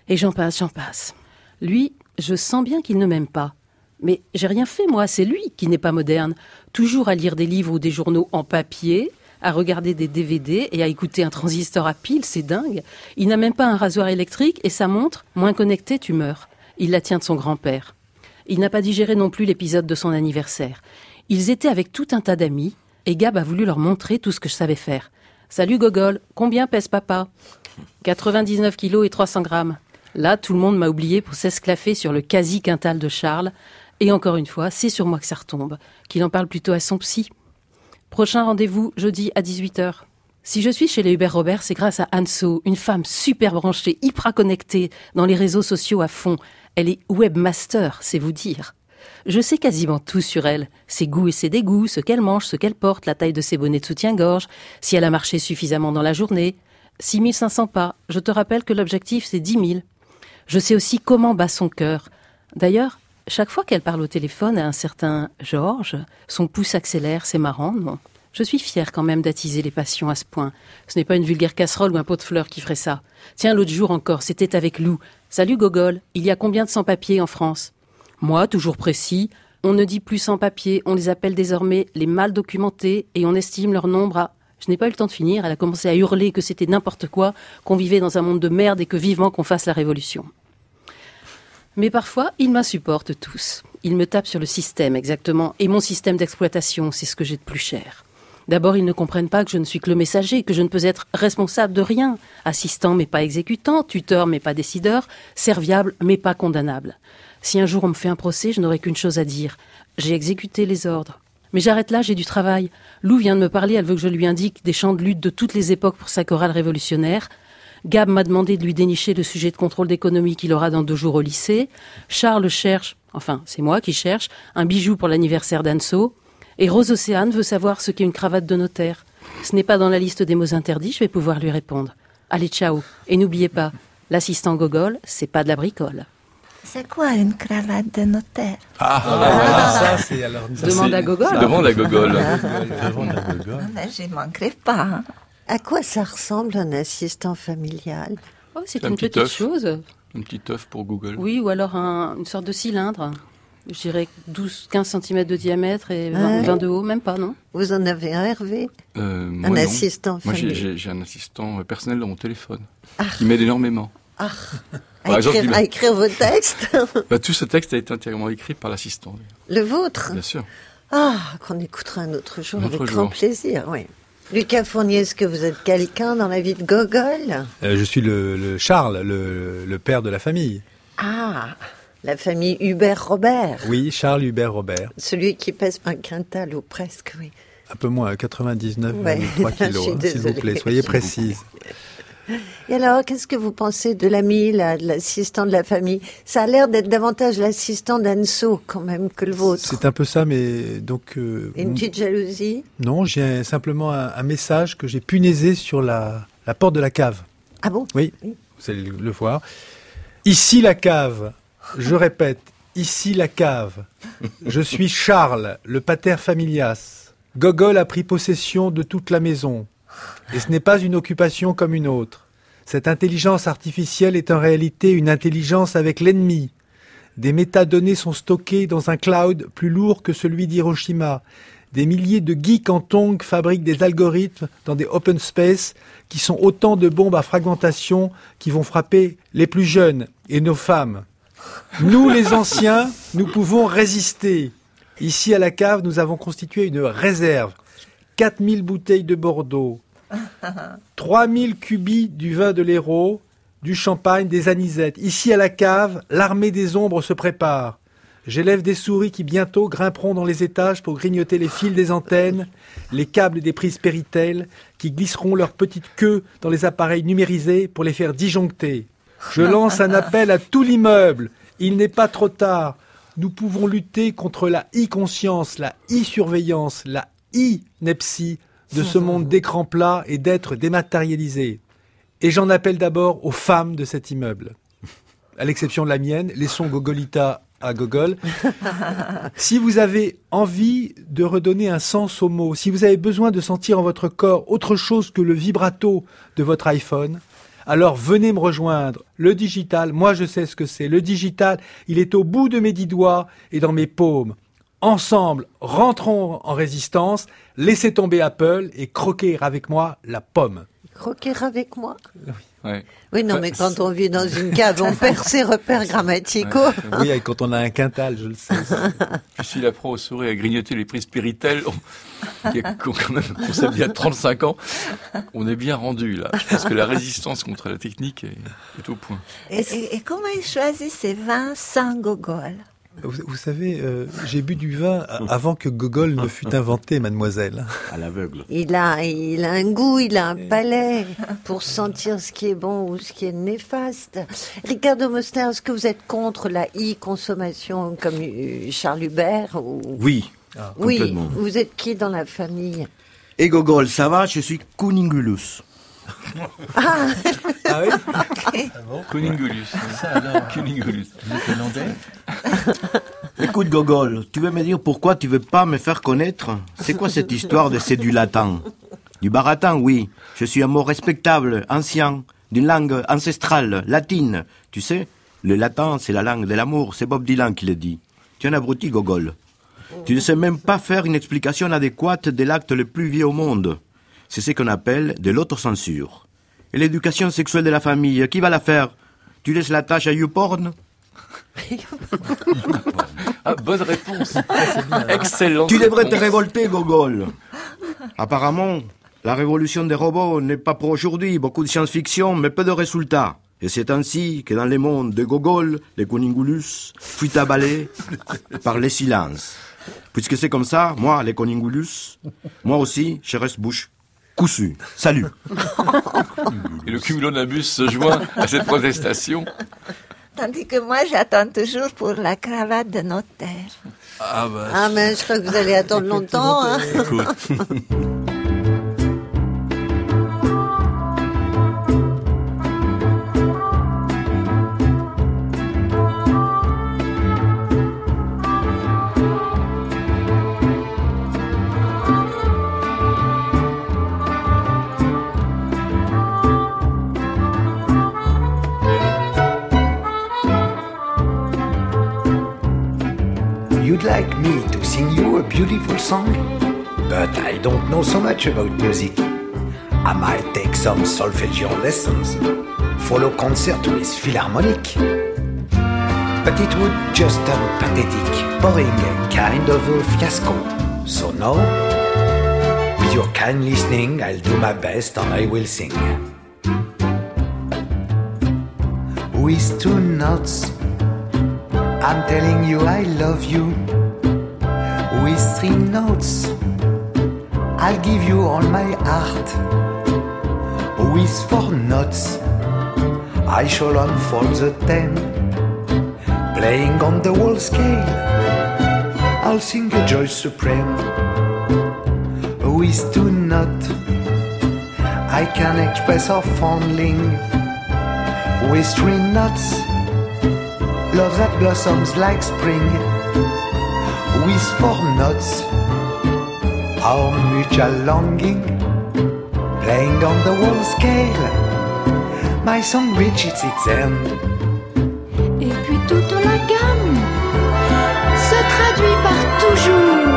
Et j'en passe, j'en passe. Lui, je sens bien qu'il ne m'aime pas. Mais j'ai rien fait, moi, c'est lui qui n'est pas moderne. Toujours à lire des livres ou des journaux en papier, à regarder des DVD et à écouter un transistor à pile, c'est dingue. Il n'a même pas un rasoir électrique et sa montre, moins connectée, tu meurs. Il la tient de son grand-père. Il n'a pas digéré non plus l'épisode de son anniversaire. Ils étaient avec tout un tas d'amis, et Gab a voulu leur montrer tout ce que je savais faire. Salut Gogol, combien pèse papa? 99 kilos et 300 grammes. Là, tout le monde m'a oublié pour s'esclaffer sur le quasi-quintal de Charles. Et encore une fois, c'est sur moi que ça retombe. Qu'il en parle plutôt à son psy. Prochain rendez-vous, jeudi à 18h. Si je suis chez les Hubert Robert, c'est grâce à Anso, une femme super branchée, hyper connectée, dans les réseaux sociaux à fond. Elle est webmaster, c'est vous dire. Je sais quasiment tout sur elle, ses goûts et ses dégoûts, ce qu'elle mange, ce qu'elle porte, la taille de ses bonnets de soutien-gorge, si elle a marché suffisamment dans la journée. 6500 pas, je te rappelle que l'objectif c'est 10 000. Je sais aussi comment bat son cœur. D'ailleurs, chaque fois qu'elle parle au téléphone à un certain Georges, son pouce accélère, c'est marrant, non? Je suis fière quand même d'attiser les passions à ce point. Ce n'est pas une vulgaire casserole ou un pot de fleurs qui ferait ça. Tiens, l'autre jour encore, c'était avec Lou. Salut Gogol, il y a combien de sans-papiers en France? Moi, toujours précis, on ne dit plus sans-papiers, on les appelle désormais les mal documentés et on estime leur nombre à Je n'ai pas eu le temps de finir, elle a commencé à hurler que c'était n'importe quoi, qu'on vivait dans un monde de merde et que vivement qu'on fasse la révolution. Mais parfois, ils m'insupportent tous. Ils me tapent sur le système, exactement, et mon système d'exploitation, c'est ce que j'ai de plus cher. D'abord, ils ne comprennent pas que je ne suis que le messager, que je ne peux être responsable de rien. Assistant, mais pas exécutant, tuteur, mais pas décideur, serviable, mais pas condamnable. Si un jour on me fait un procès, je n'aurai qu'une chose à dire. J'ai exécuté les ordres. Mais j'arrête là, j'ai du travail. Lou vient de me parler, elle veut que je lui indique des champs de lutte de toutes les époques pour sa chorale révolutionnaire. Gab m'a demandé de lui dénicher le sujet de contrôle d'économie qu'il aura dans deux jours au lycée. Charles cherche, enfin c'est moi qui cherche, un bijou pour l'anniversaire d'Anso. Et Rose Océane veut savoir ce qu'est une cravate de notaire. Ce n'est pas dans la liste des mots interdits, je vais pouvoir lui répondre. Allez, ciao. Et n'oubliez pas, l'assistant Gogol, c'est pas de la bricole. C'est quoi une cravate de notaire? Ah, voilà, ça c'est alors. ça, Demande c'est- à Gogol. Demande à Gogol. Demande à Gogol. Ah, mais J'y manquerai pas. À quoi ça ressemble un assistant familial? Oh, c'est Un une petit petite chose. Un petit œuf pour Google. Oui, ou alors un- une sorte de cylindre. Je dirais 12-15 cm de diamètre et 20, Ouais. 20 de haut, même pas, non? Vous en avez un, Hervé? Euh, moi, Un non. assistant Moi, j'ai- familial. j'ai j'ai un assistant personnel dans mon téléphone qui m'aide énormément. Ah, Par à, exemple, écrire, à vos textes? <laughs> Bah, tout ce texte a été intégralement écrit par l'assistant, Le vôtre? Bien sûr. Ah, qu'on écoutera un autre jour Un avec grand plaisir, oui. Lucas Fournier, est-ce que vous êtes quelqu'un dans la vie de Gogol? Euh, je suis le, le Charles, le, le père de la famille. Ah, la famille Hubert-Robert. Oui, Charles Hubert Robert. Celui qui pèse un quintal ou presque, oui. Un peu moins, 99,3 Ouais, <laughs> kilos, hein, s'il vous plaît. Soyez <laughs> précise. Et alors, qu'est-ce que vous pensez de l'ami, l'assistant de la famille? Ça a l'air d'être davantage l'assistant d'Anso, quand même, que le vôtre. C'est un peu ça, mais donc... euh, Une petite jalousie? Non, j'ai simplement un, un message que j'ai punaisé sur la, la porte de la cave. Ah bon? Oui, vous allez le, le voir. Ici la cave. Je répète, ici la cave. Je suis Charles, le pater familias. Gogol a pris possession de toute la maison. Et ce n'est pas une occupation comme une autre. Cette intelligence artificielle est en réalité une intelligence avec l'ennemi. Des métadonnées sont stockées dans un cloud plus lourd que celui d'Hiroshima. Des milliers de geeks en tongs fabriquent des algorithmes dans des open space qui sont autant de bombes à fragmentation qui vont frapper les plus jeunes et nos femmes. Nous, les anciens, nous pouvons résister. Ici, à la cave, nous avons constitué une réserve. 4000 bouteilles de Bordeaux, <laughs> 3000 cubis du vin de l'Hérault, du champagne, des anisettes. Ici, à la cave, l'armée des ombres se prépare. J'élève des souris qui bientôt grimperont dans les étages pour grignoter les fils des antennes, les câbles des prises Péritel, qui glisseront leur petite queue dans les appareils numérisés pour les faire disjoncter. Je lance un <laughs> appel à tout l'immeuble. Il n'est pas trop tard. Nous pouvons lutter contre la e-conscience, la e-surveillance, la e-nepsie de ce monde d'écran plat et d'être dématérialisé. Et j'en appelle d'abord aux femmes de cet immeuble. À l'exception de la mienne, laissons Gogolita à Gogol. <laughs> Si vous avez envie de redonner un sens aux mots, si vous avez besoin de sentir en votre corps autre chose que le vibrato de votre iPhone, alors venez me rejoindre. Le digital, moi je sais ce que c'est. Le digital, il est au bout de mes dix doigts et dans mes paumes. Ensemble, rentrons en résistance, laissez tomber Apple et croquez avec moi la pomme. Croquer avec moi Ouais. Oui, non, mais quand on vit dans une cave, on <laughs> perd ses repères grammaticaux. Oui, et quand on a un quintal, je le sais. <laughs> Puis s'il apprend aux souris à grignoter les prises Péritel, on, quand même il y a 35 ans, on est bien rendu là. Je pense que la résistance contre la technique est, est au point. Et, et- et comment il choisit ses vins sans gogol? Vous, vous savez, euh, j'ai bu du vin avant que Gogol ne fût inventé, mademoiselle. À l'aveugle. Il a, il a un goût, il a un palais pour sentir ce qui est bon ou ce qui est néfaste. Ricardo Moster, est-ce que vous êtes contre la e-consommation comme euh, Charles Hubert ou... Oui, Oui, complètement. vous êtes qui dans la famille? Et Gogol, ça va Je suis Cuningulus. Ah, Ah oui Cuningulus. Cuningulus. <laughs> Écoute Gogol, tu veux me dire pourquoi tu veux pas me faire connaître? C'est quoi cette histoire de c'est du latin? Du baratin, oui. Je suis un mot respectable, ancien, d'une langue ancestrale, latine. Tu sais, le latin, c'est la langue de l'amour, c'est Bob Dylan qui le dit. Tu es un abruti, Gogol. Tu ne sais même pas faire une explication adéquate de l'acte le plus vieux au monde. C'est ce qu'on appelle de l'autocensure. Et l'éducation sexuelle de la famille, qui va la faire? Tu laisses la tâche à YouPorn? <laughs> Ah, bonne réponse. Excellent. Tu devrais te révolter, Gogol. Apparemment, la révolution des robots n'est pas pour aujourd'hui. Beaucoup de science-fiction, mais peu de résultats. Et c'est ainsi que dans les mondes de Gogol, les Coningulus fut abalé par les silences. Puisque c'est comme ça, moi, les Coningulus, moi aussi, je reste bouche cousue. Salut. <laughs> Et le cumulonimbus se joint à cette protestation. Tandis que moi, j'attends toujours pour la cravate de notaire. Ah bah. Ah, mais je crois que vous allez attendre longtemps. Hein. Song? But I don't know so much about music. I might take some solfeggio lessons, follow concert with Philharmonic. But it would just turn pathetic, boring, kind of a fiasco. So now, with your kind listening, I'll do my best and I will sing. With two notes, I'm telling you I love you. With three notes, I'll give you all my heart. With four notes, I shall unfold the ten. Playing on the whole scale, I'll sing a joy supreme. With two notes, I can express our fondling. With three notes, love that blossoms like spring. With four notes, our mutual longing, playing on the whole scale. My song reaches its end. Et puis toute la gamme se traduit par toujours.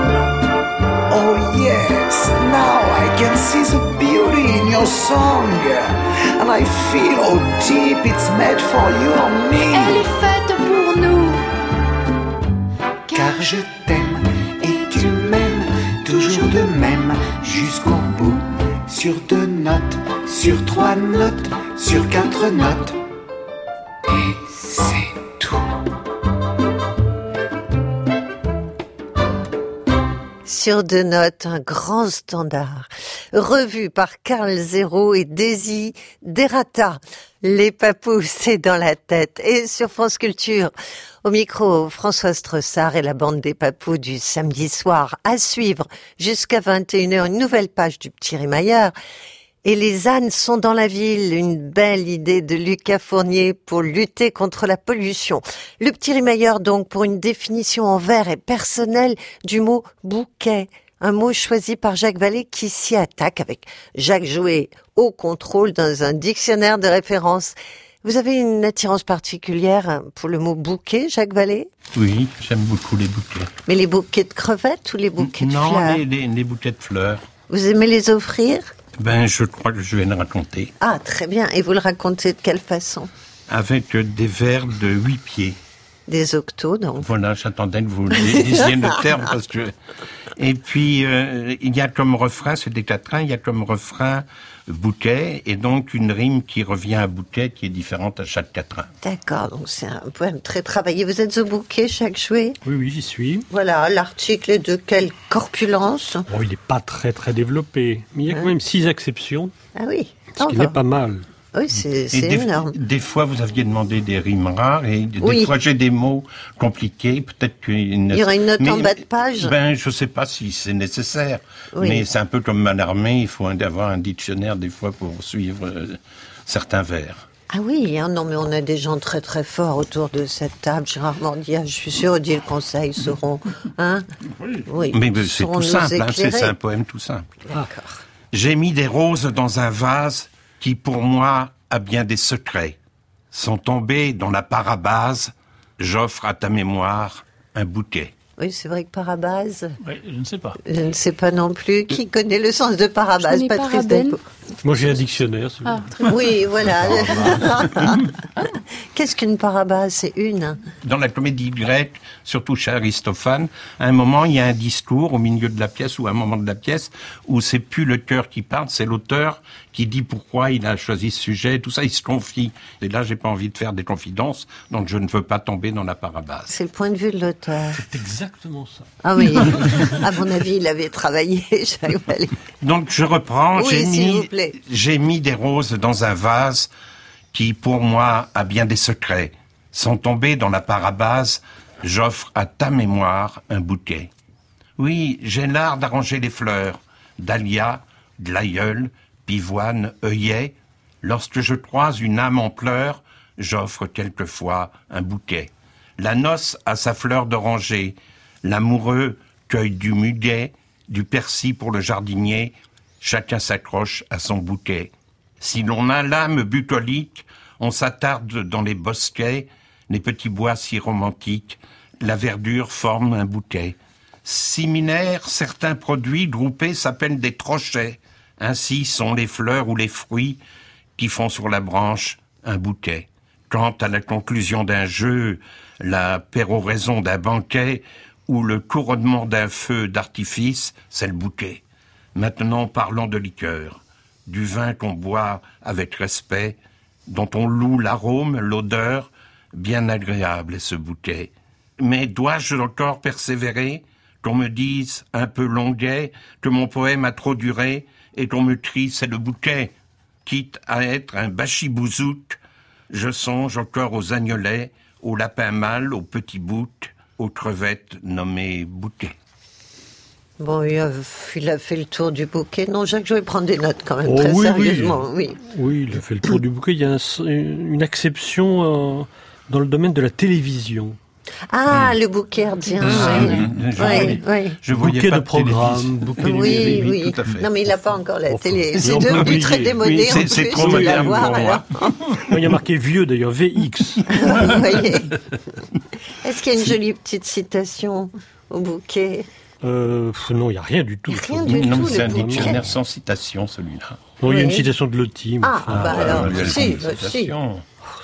Oh yes, now I can see the beauty in your song. And I feel how deep it's made for you and me. Elle est faite pour nous. Je t'aime et tu m'aimes toujours de même jusqu'au bout. Sur deux notes, sur trois notes, sur quatre notes. Et c'est tout. Sur deux notes, un grand standard, revu par Carl Zéro et Daisy Derata. Les papous, <laughs> c'est dans la tête. Et sur France Culture, au micro, François Stressard et la bande des papous du samedi soir. À suivre jusqu'à 21h, une nouvelle page du Petit Rimailleur. Et les ânes sont dans la ville, une belle idée de Lucas Fournier pour lutter contre la pollution. Le petit rimailleur donc pour une définition en vers et personnelle du mot bouquet. Un mot choisi par Jacques Vallée qui s'y attaque avec Jacques Jouet au contrôle dans un dictionnaire de référence. Vous avez une attirance particulière pour le mot bouquet, Jacques Vallée? Oui, j'aime beaucoup les bouquets. Mais les bouquets de crevettes ou les bouquets de non, fleurs? les, les, les bouquets de fleurs. Vous aimez les offrir? Ben, je crois que je vais le raconter. Ah, très bien. Et vous le racontez de quelle façon? Avec des vers de huit pieds. Des octos, donc. Voilà, j'attendais que vous <laughs> disiez le terme parce que. Et puis euh, il y a comme refrain, c'est des quatrains, il y a comme refrain bouquet et donc une rime qui revient à bouquet qui est différente à chaque quatrain. D'accord, donc c'est un poème très travaillé. Vous êtes au bouquet chaque jouet? Oui, oui, j'y suis. Voilà, l'article est de quelle corpulence? Bon, il n'est pas très très développé, mais il y a quand même six exceptions, Ah oui, ce qui n'est pas mal. Oui, c'est énorme. des fois, vous aviez demandé des rimes rares et des Oui. fois j'ai des mots compliqués. Peut-être qu'il Il y aura une note en bas de page Ben, je sais pas si c'est nécessaire. Oui. Mais c'est un peu comme à l'armée, il faut avoir un dictionnaire des fois pour suivre euh, certains vers. Ah oui, hein, non mais on a des gens très très forts autour de cette table. Gérard Mordia, je suis sûr, dit le conseil sauront. Hein oui. Mais ben, c'est tout simple, hein, c'est un poème tout simple. D'accord. J'ai mis des roses dans un vase qui, pour moi, a bien des secrets. Sont tombées dans la parabase, j'offre à ta mémoire un bouquet. Oui, c'est vrai que parabase. Ouais, je ne sais pas. Je ne sais pas non plus. Qui connaît le sens de parabase Patrice. Moi, j'ai un dictionnaire. si vous Ah. Oui, voilà. <laughs> Qu'est-ce qu'une parabase? C'est une. Dans la comédie grecque, surtout chez Aristophane, à un moment, il y a un discours au milieu de la pièce ou à un moment de la pièce où c'est plus le cœur qui parle, c'est l'auteur qui dit pourquoi il a choisi ce sujet, tout ça, il se confie. Et là, j'ai pas envie de faire des confidences, donc je ne veux pas tomber dans la parabase. C'est le point de vue de l'auteur. C'est exactement ça. Ah oui. <laughs> à mon avis, il avait travaillé. <laughs> Donc je reprends, Oui, j'ai s'il vous mis, plaît. j'ai mis des roses dans un vase qui, pour moi, a bien des secrets. Sans tomber dans la parabase, j'offre à ta mémoire un bouquet. Oui, j'ai l'art d'arranger les fleurs, dahlia, glaïeul, pivoine, œillet. Lorsque je croise une âme en pleurs, j'offre quelquefois un bouquet. La noce a sa fleur d'oranger, l'amoureux cueille du muguet, du persil pour le jardinier, chacun s'accroche à son bouquet. Si l'on a l'âme bucolique, on s'attarde dans les bosquets, les petits bois si romantiques, la verdure forme un bouquet. Similaires, certains produits groupés s'appellent des trochets. Ainsi sont les fleurs ou les fruits qui font sur la branche un bouquet. Quant à la conclusion d'un jeu, la péroraison d'un banquet ou le couronnement d'un feu d'artifice, c'est le bouquet. Maintenant parlons de liqueur, du vin qu'on boit avec respect, dont on loue l'arôme, l'odeur, bien agréable est ce bouquet. Mais dois-je encore persévérer, qu'on me dise un peu longuet, que mon poème a trop duré, et qu'on me crie c'est le bouquet, quitte à être un bachibouzouk, je songe encore aux agnolets, aux lapins mâles, aux petits boucs, aux crevettes nommées bouquets. Bon, il a, il a fait le tour du bouquet. Non, Jacques, je vais prendre des notes quand même, Oh très oui, oui. sérieusement. Oui. Oui, il a fait le tour du bouquet. Il y a un- une acception euh, dans le domaine de la télévision. Ah, le bouquet ardien. Ah, oui. oui. Je Oui, voyais- oui. Je voyais Bouquet pas de programme, télévision. bouquet Oui, numérique. oui. tout à fait. Non, mais il n'a pas encore la télé. C'est devenu très démodé Oui, en c'est- trop de moderne pour moi. alors. <laughs> Il y a marqué vieux d'ailleurs, VX. <laughs> Vous voyez. <laughs> Est-ce qu'il y a une jolie petite citation au bouquet? Euh, non, il n'y a rien du tout. Rien du Non, c'est un dictionnaire sans citation, celui-là. Non, il y a une Oui. citation de Loti. Ah, enfin, bah alors, il y a si, si.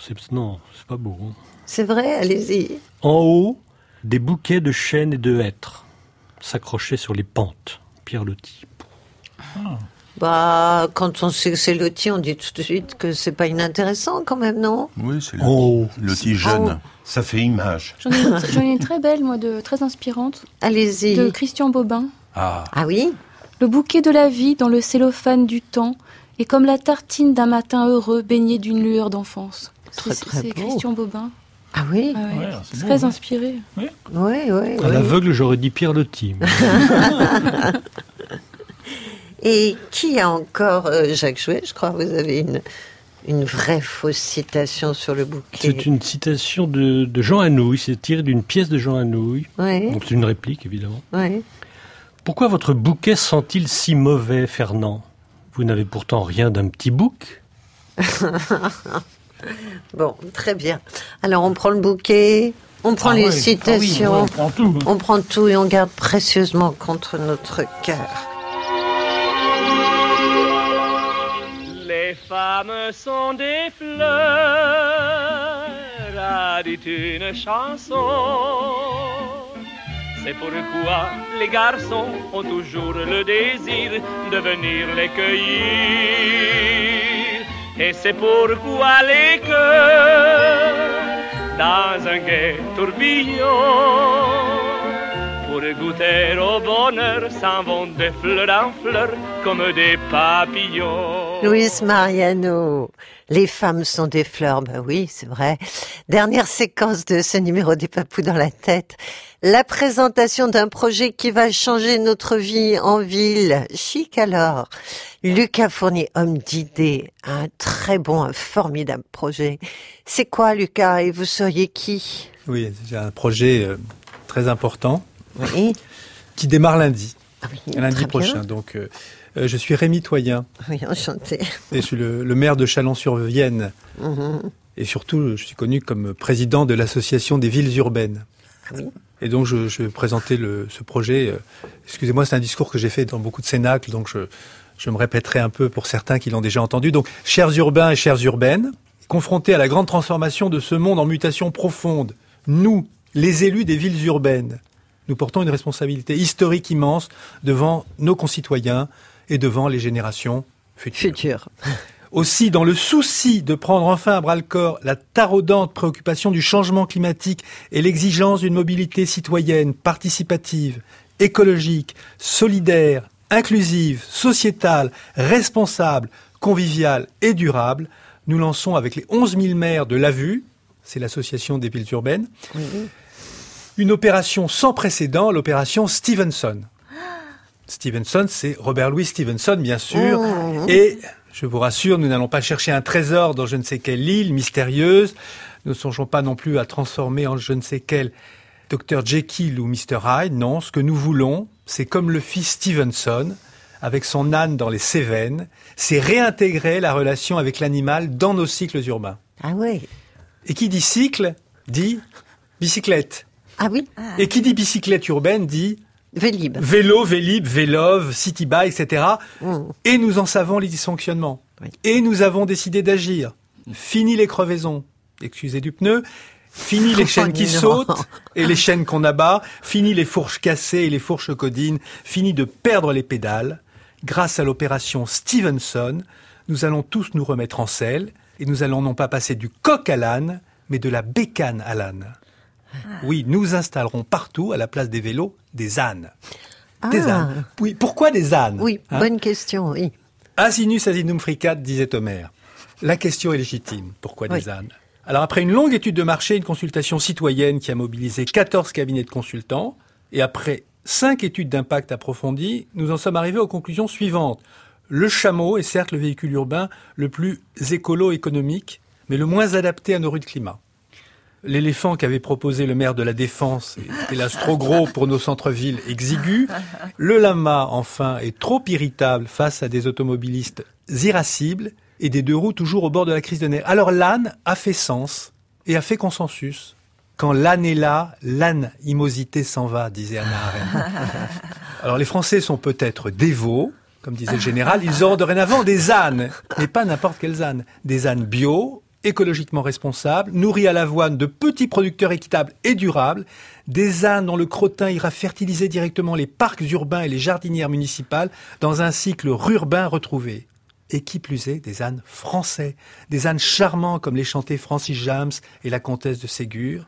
c'est- non, c'est pas beau. hein. C'est vrai, allez-y. En haut, des bouquets de chênes et de hêtres s'accrochaient sur les pentes. Pierre Loti. Bah, quand on sait que c'est loti, on dit tout de suite que c'est pas inintéressant quand même, non? Oui, c'est le, Oh. le petit jeune. Ça fait image. J'en ai, une- <laughs> j'en ai une très belle, moi, de, très inspirante, Allez-y. de Christian Bobin. Ah, Ah oui? Le bouquet de la vie dans le cellophane du temps est comme la tartine d'un matin heureux baigné d'une lueur d'enfance. Très, C'est- très C'est beau. Christian Bobin. Ah oui Ah ouais. Ouais, c'est très beau, hein. inspiré. Oui, oui, À oui. l'aveugle, j'aurais dit Pierre Loti. mais- <laughs> Et qui a encore, euh, Jacques Jouet, je crois que vous avez une, une vraie fausse citation sur le bouquet. C'est une citation de, de Jean Anouilh. C'est tiré d'une pièce de Jean Anouilh. Oui, Donc c'est une réplique, évidemment. oui. Pourquoi votre bouquet sent-il si mauvais, Fernand? Vous n'avez pourtant rien d'un petit bouc? <laughs> Bon, très bien. Alors, on prend le bouquet, on prend Ah les ouais. citations, Ah oui, ouais, on prend tout. on prend tout et on garde précieusement contre notre cœur. Les femmes sont des fleurs, a dit une chanson. C'est pourquoi les garçons ont toujours le désir de venir les cueillir. Et c'est pourquoi les cœurs, dans un gai tourbillon, pour goûter au bonheur, s'en vont de fleur en fleur comme des papillons. Louise Mariano, les femmes sont des fleurs, ben oui, c'est vrai. Dernière séquence de ce numéro des papous dans la tête. La présentation d'un projet qui va changer notre vie en ville. Chic alors. Lucas Fournier, homme d'idées, un très bon, un formidable projet. C'est quoi, Lucas, et vous seriez qui? Oui, j'ai un projet euh, très important Oui. qui démarre lundi, Ah oui, lundi prochain. bien. Donc, euh, euh, je suis Rémi Toyen Oui, enchanté. et je suis le, le maire de Chalon-sur-Vienne. Mhm. Et surtout, je suis connu comme président de l'association des villes urbaines. Ah oui. Et donc, je, je vais présenter le, ce projet. Euh, Excusez-moi, c'est un discours que j'ai fait dans beaucoup de cénacles, donc je, je me répéterai un peu pour certains qui l'ont déjà entendu. Donc, chers urbains et chères urbaines, confrontés à la grande transformation de ce monde en mutation profonde, nous, les élus des villes urbaines, nous portons une responsabilité historique immense devant nos concitoyens et devant les générations futures. <laughs> Aussi, dans le souci de prendre enfin à bras le corps la taraudante préoccupation du changement climatique et l'exigence d'une mobilité citoyenne, participative, écologique, solidaire, inclusive, sociétale, responsable, conviviale et durable, nous lançons avec les 11 000 maires de la Vue, c'est l'association des villes urbaines, une opération sans précédent, l'opération Stevenson. Stevenson, c'est Robert Louis Stevenson, bien sûr, et je vous rassure, nous n'allons pas chercher un trésor dans je ne sais quelle île mystérieuse. Nous ne songeons pas non plus à transformer en je ne sais quel Dr Jekyll ou Mr Hyde. Non, ce que nous voulons, c'est comme le fit Stevenson, avec son âne dans les Cévennes, c'est réintégrer la relation avec l'animal dans nos cycles urbains. Ah oui. Et qui dit cycle dit bicyclette. Ah oui. Et qui dit bicyclette urbaine dit Vélib. Vélo, Vélib, Vélove, City Bike, etc. Et nous en savons les dysfonctionnements. Et nous avons décidé d'agir. Fini les crevaisons. Excusez du pneu. Fini les <laughs> chaînes qui sautent et les chaînes qu'on abat. Fini les fourches cassées et les fourches codines. Fini de perdre les pédales. Grâce à l'opération Stevenson, nous allons tous nous remettre en selle et nous allons non pas passer du coq à l'âne, mais de la bécane à l'âne. Oui, nous installerons partout, à la place des vélos, des ânes. Des Ah. ânes. Oui, pourquoi des ânes Oui, Hein bonne question, oui. Asinus asinum fricat, disait Homère. La question est légitime. Pourquoi des ânes Alors, après une longue étude de marché, une consultation citoyenne qui a mobilisé 14 cabinets de consultants, et après cinq études d'impact approfondies, nous en sommes arrivés aux conclusions suivantes. Le chameau est certes le véhicule urbain le plus écolo-économique, mais le moins adapté à nos rues de climat. L'éléphant qu'avait proposé le maire de la Défense est hélas trop gros pour nos centres-villes exigus. Le lama, enfin, est trop irritable face à des automobilistes irascibles et des deux roues toujours au bord de la crise de nerfs. Alors l'âne a fait sens et a fait consensus. Quand l'âne est là, l'animosité s'en va, disait Anna Arendt. <laughs> Alors les Français sont peut-être dévots, comme disait le général, ils auront dorénavant des ânes, mais pas n'importe quels ânes. Des ânes bio, écologiquement responsables, nourris à l'avoine de petits producteurs équitables et durables, des ânes dont le crottin ira fertiliser directement les parcs urbains et les jardinières municipales dans un cycle rurbain retrouvé. Et qui plus est, des ânes français, des ânes charmants comme les chantait Francis James et la comtesse de Ségur.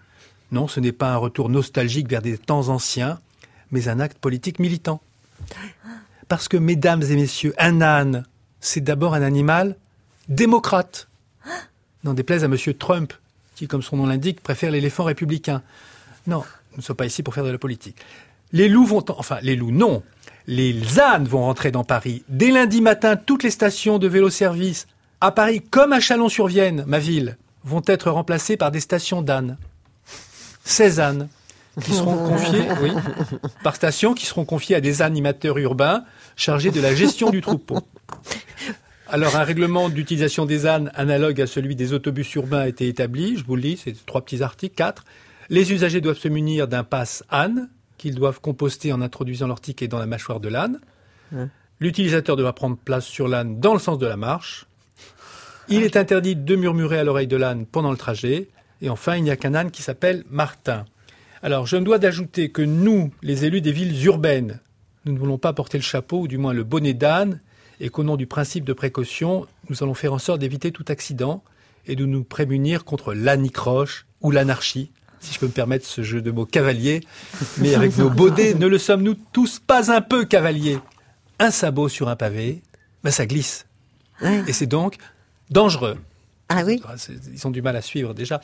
Non, ce n'est pas un retour nostalgique vers des temps anciens, mais un acte politique militant. Parce que, mesdames et messieurs, un âne, c'est d'abord un animal démocrate. N'en déplaise à monsieur Trump, qui, comme son nom l'indique, préfère l'éléphant républicain. Non, nous ne sommes pas ici pour faire de la politique. Les loups vont, enfin, les loups, non. Les ânes vont rentrer dans Paris. Dès lundi matin, toutes les stations de vélo-service, à Paris comme à Chalon-sur-Vienne, ma ville, vont être remplacées par des stations d'ânes. 16 ânes qui seront <laughs> confiés, oui, par station, qui seront confiés à des animateurs urbains chargés de la gestion du troupeau. Alors, un règlement d'utilisation des ânes analogue à celui des autobus urbains a été établi. Je vous le dis, c'est trois petits articles, quatre. Les usagers doivent se munir d'un pass âne qu'ils doivent composter en introduisant leur ticket dans la mâchoire de l'âne. L'utilisateur devra prendre place sur l'âne dans le sens de la marche. Il est interdit de murmurer à l'oreille de l'âne pendant le trajet. Et enfin, il n'y a qu'un âne qui s'appelle Martin. Alors, je me dois d'ajouter que nous, les élus des villes urbaines, nous ne voulons pas porter le chapeau, ou du moins le bonnet d'âne, et qu'au nom du principe de précaution, nous allons faire en sorte d'éviter tout accident et de nous prémunir contre l'anicroche ou l'anarchie, si je peux me permettre ce jeu de mots cavalier. Mais avec nos baudets, ne le sommes-nous tous pas un peu cavaliers? Un sabot sur un pavé, ben ça glisse. Et c'est donc dangereux. Ah oui Ils ont du mal à suivre déjà.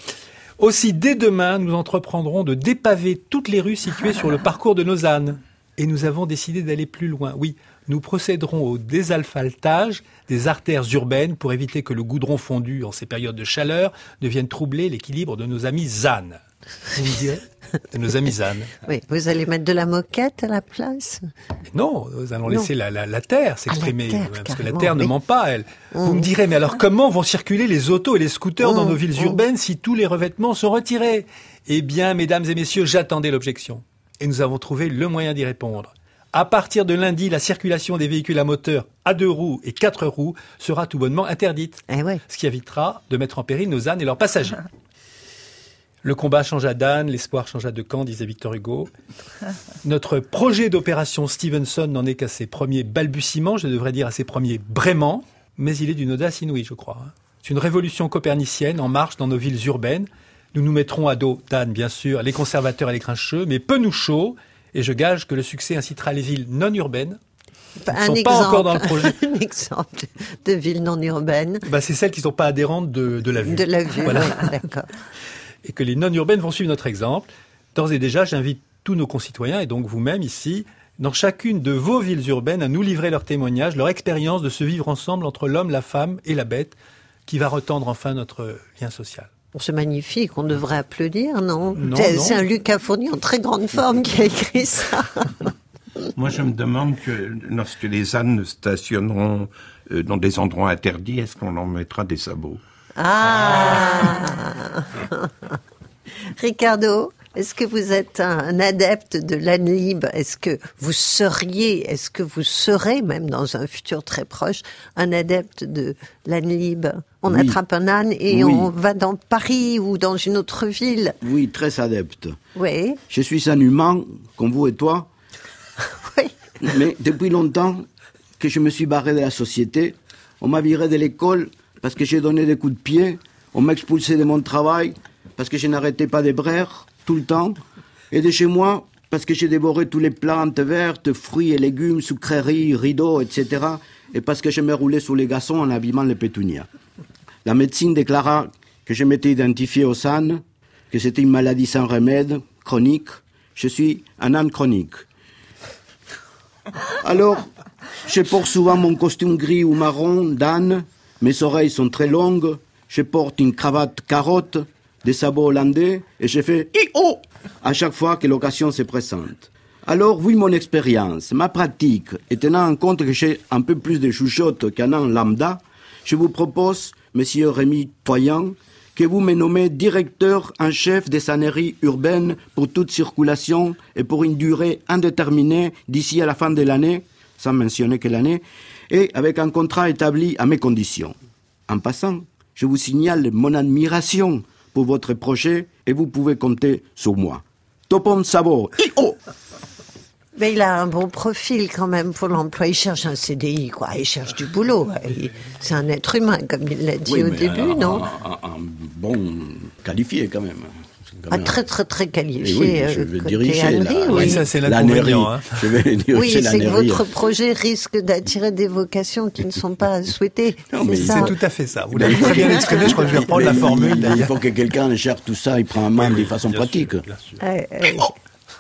Aussi, dès demain, nous entreprendrons de dépaver toutes les rues situées sur le parcours de nos ânes. Et nous avons décidé d'aller plus loin. Oui, nous procéderons au désalphaltage des artères urbaines pour éviter que le goudron fondu en ces périodes de chaleur ne vienne troubler l'équilibre de nos amis ânes. Vous me direz <laughs> De nos amis ânes. Oui, vous allez mettre de la moquette à la place? Non, nous allons laisser la, la, la terre s'exprimer, terre, parce que la terre ne ment pas, elle. Vous me direz, mais alors comment vont circuler les autos et les scooters dans Mm, nos villes mm. urbaines si tous les revêtements sont retirés? Eh bien, mesdames et messieurs, j'attendais l'objection. Et nous avons trouvé le moyen d'y répondre. À partir de lundi, la circulation des véhicules à moteur à deux roues et quatre roues sera tout bonnement interdite. Eh Ce qui évitera de mettre en péril nos ânes et leurs passagers. Le combat changea d'âne, l'espoir changea de camp, disait Victor Hugo. Notre projet d'opération Stevenson n'en est qu'à ses premiers balbutiements, je devrais dire à ses premiers braiements, mais il est d'une audace inouïe, je crois. C'est une révolution copernicienne en marche dans nos villes urbaines. Nous nous mettrons à dos d'âne, bien sûr, les conservateurs et les grincheux, mais peu nous chaud, et je gage que le succès incitera les villes non urbaines, qui ne sont pas encore dans le projet. <laughs> un exemple de ville non urbaine. Bah, c'est celles qui ne sont pas adhérentes de, de la vue. De la vue, Voilà. oui, d'accord. <laughs> et que les non-urbaines vont suivre notre exemple. D'ores et déjà, j'invite tous nos concitoyens, et donc vous-même ici, dans chacune de vos villes urbaines, à nous livrer leurs témoignages, leur expérience de se vivre ensemble entre l'homme, la femme et la bête, qui va retendre enfin notre lien social. C'est magnifique, on devrait applaudir, non, Non, C'est non. c'est un Lucas Fournier en très grande forme qui a écrit ça. <laughs> Moi, je me demande que lorsque les ânes stationneront euh, dans des endroits interdits, est-ce qu'on leur mettra des sabots? Ah <laughs> Ricardo, est-ce que vous êtes un, un adepte de l'âne libre Est-ce que vous seriez, est-ce que vous serez, même dans un futur très proche, un adepte de l'âne libre On Oui. attrape un âne et Oui. on va dans Paris ou dans une autre ville. Oui, très adepte. Oui. Je suis un humain, comme vous et toi. <laughs> Mais depuis longtemps que je me suis barré de la société, on m'a viré de l'école parce que j'ai donné des coups de pied, on m'a expulsé de mon travail parce que je n'arrêtais pas de braire tout le temps, et de chez moi parce que j'ai dévoré tous les plantes vertes, fruits et légumes, sucreries, rideaux, etc. Et parce que je me roulais sous les garçons en abîmant les pétunias. La médecine déclara que je m'étais identifié au SAN, que c'était une maladie sans remède, chronique. Je suis un âne chronique. Alors, je porte souvent mon costume gris ou marron d'âne, mes oreilles sont très longues, je porte une cravate carotte, des sabots hollandais, et je fais I-oh à chaque fois que l'occasion se présente. Alors, vu mon expérience, ma pratique, et tenant en compte que j'ai un peu plus de chouchotte qu'un âne lambda, je vous propose, monsieur Rémi Toyan, que vous me nommez directeur en chef des âneries urbaines pour toute circulation et pour une durée indéterminée d'ici à la fin de l'année, sans mentionner quelle année, et avec un contrat établi à mes conditions. En passant, je vous signale mon admiration pour votre projet et vous pouvez compter sur moi. Topom Sabo, I-O Mais il a un bon profil quand même pour l'emploi. Il cherche un CDI, quoi. Il cherche du boulot. Il- C'est un être humain, comme il l'a dit Oui, au début, un- non un bon qualifié quand même. C'est quand Ah, Très, très, très qualifié. oui, je euh, vais côté diriger oui. la- la nairie. hein. Je vais diriger Oui, c'est que votre projet risque d'attirer des vocations qui ne sont pas <laughs> souhaitées. mais c'est ça. C'est tout à fait ça. Vous l'avez très bien exprimé, je crois que je vais reprendre la formule Il faut que quelqu'un gère tout ça, il prend en main de façon pratique.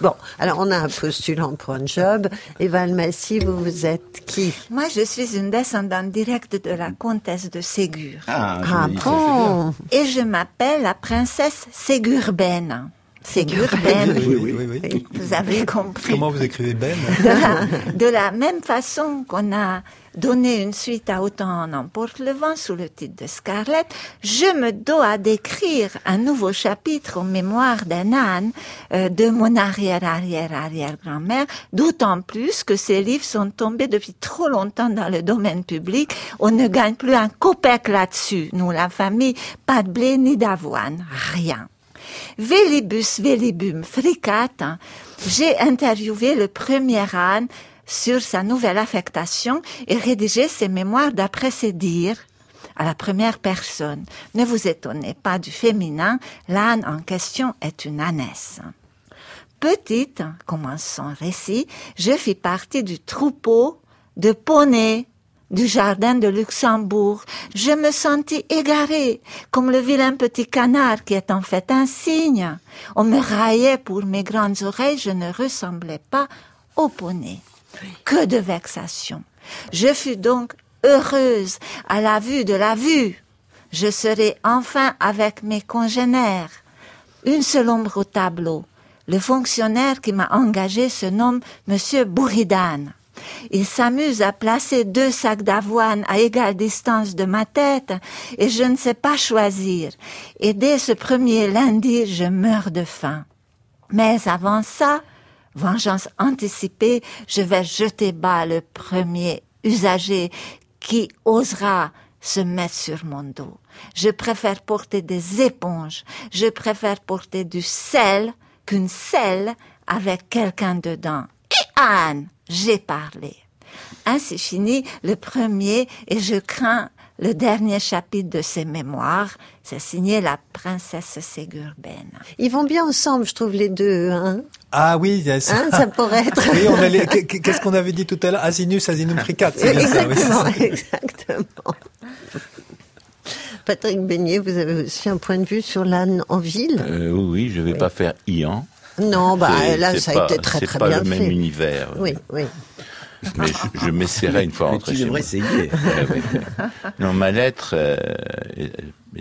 Bon, alors on a un postulant pour un job. Eva Almassi, vous, vous êtes qui? Moi, je suis une descendante directe de la comtesse de Ségur. Ah, Ah bon? Et je m'appelle la princesse Ségurbaine. Ségurbaine. Oui, oui, oui, oui. Vous avez compris. Comment vous écrivez Ben <laughs> De la, de la même façon qu'on a donné une suite à Autant en emporte le vent sous le titre de Scarlett, je me dois d'écrire un nouveau chapitre aux mémoires d'un âne euh, de mon arrière-arrière-arrière-grand-mère, d'autant plus que ces livres sont tombés depuis trop longtemps dans le domaine public. On ne gagne plus un copec là-dessus. Nous, la famille, pas de blé ni d'avoine, rien. Vélibus vélibum fricat, j'ai interviewé le premier âne sur sa nouvelle affectation et rédigé ses mémoires d'après ses dires à la première personne. Ne vous étonnez pas du féminin, l'âne en question est une ânesse. Petite, commence son récit, je fis partie du troupeau de poneys du jardin de Luxembourg. Je me sentis égarée, comme le vilain petit canard qui est en fait un cygne. On me raillait pour mes grandes oreilles, je ne ressemblais pas au poney. Que de vexation. Je fus donc heureuse à la vue de la vue. Je serai enfin avec mes congénères. une seule ombre au tableau. Le fonctionnaire qui m'a engagé se nomme Monsieur Bouridan. Il s'amuse à placer deux sacs d'avoine à égale distance de ma tête et je ne sais pas choisir. Et dès ce premier lundi, je meurs de faim. Mais avant ça, vengeance anticipée, je vais jeter bas le premier usager qui osera se mettre sur mon dos. Je préfère porter des éponges, je préfère porter du sel qu'une selle avec quelqu'un dedans. Anne, j'ai parlé. Ainsi finit le premier et je crains le dernier chapitre de ses mémoires. C'est signé la princesse Ségurben. Ils vont bien ensemble, je trouve, les deux. Hein Ah oui, yes. Hein, ça <laughs> pourrait être. Oui, on allait- qu'est- qu'est-ce qu'on avait dit tout à l'heure? Asinus, Asinum fricat. c'est bien ça, oui, c'est Exactement, <laughs> exactement. Patrick Beignet, vous avez aussi un point de vue sur l'âne en ville? Euh, oui, oui, je vais pas faire Ian. Non, bah C'est- là, c'est ça pas- a été très c'est très pas bien le même fait. univers. Oui, oui. Mais je, je m'essaierai une fois rentré tu chez devrais moi. essayer. <laughs> Ouais, ouais. Non, ma lettre euh, est,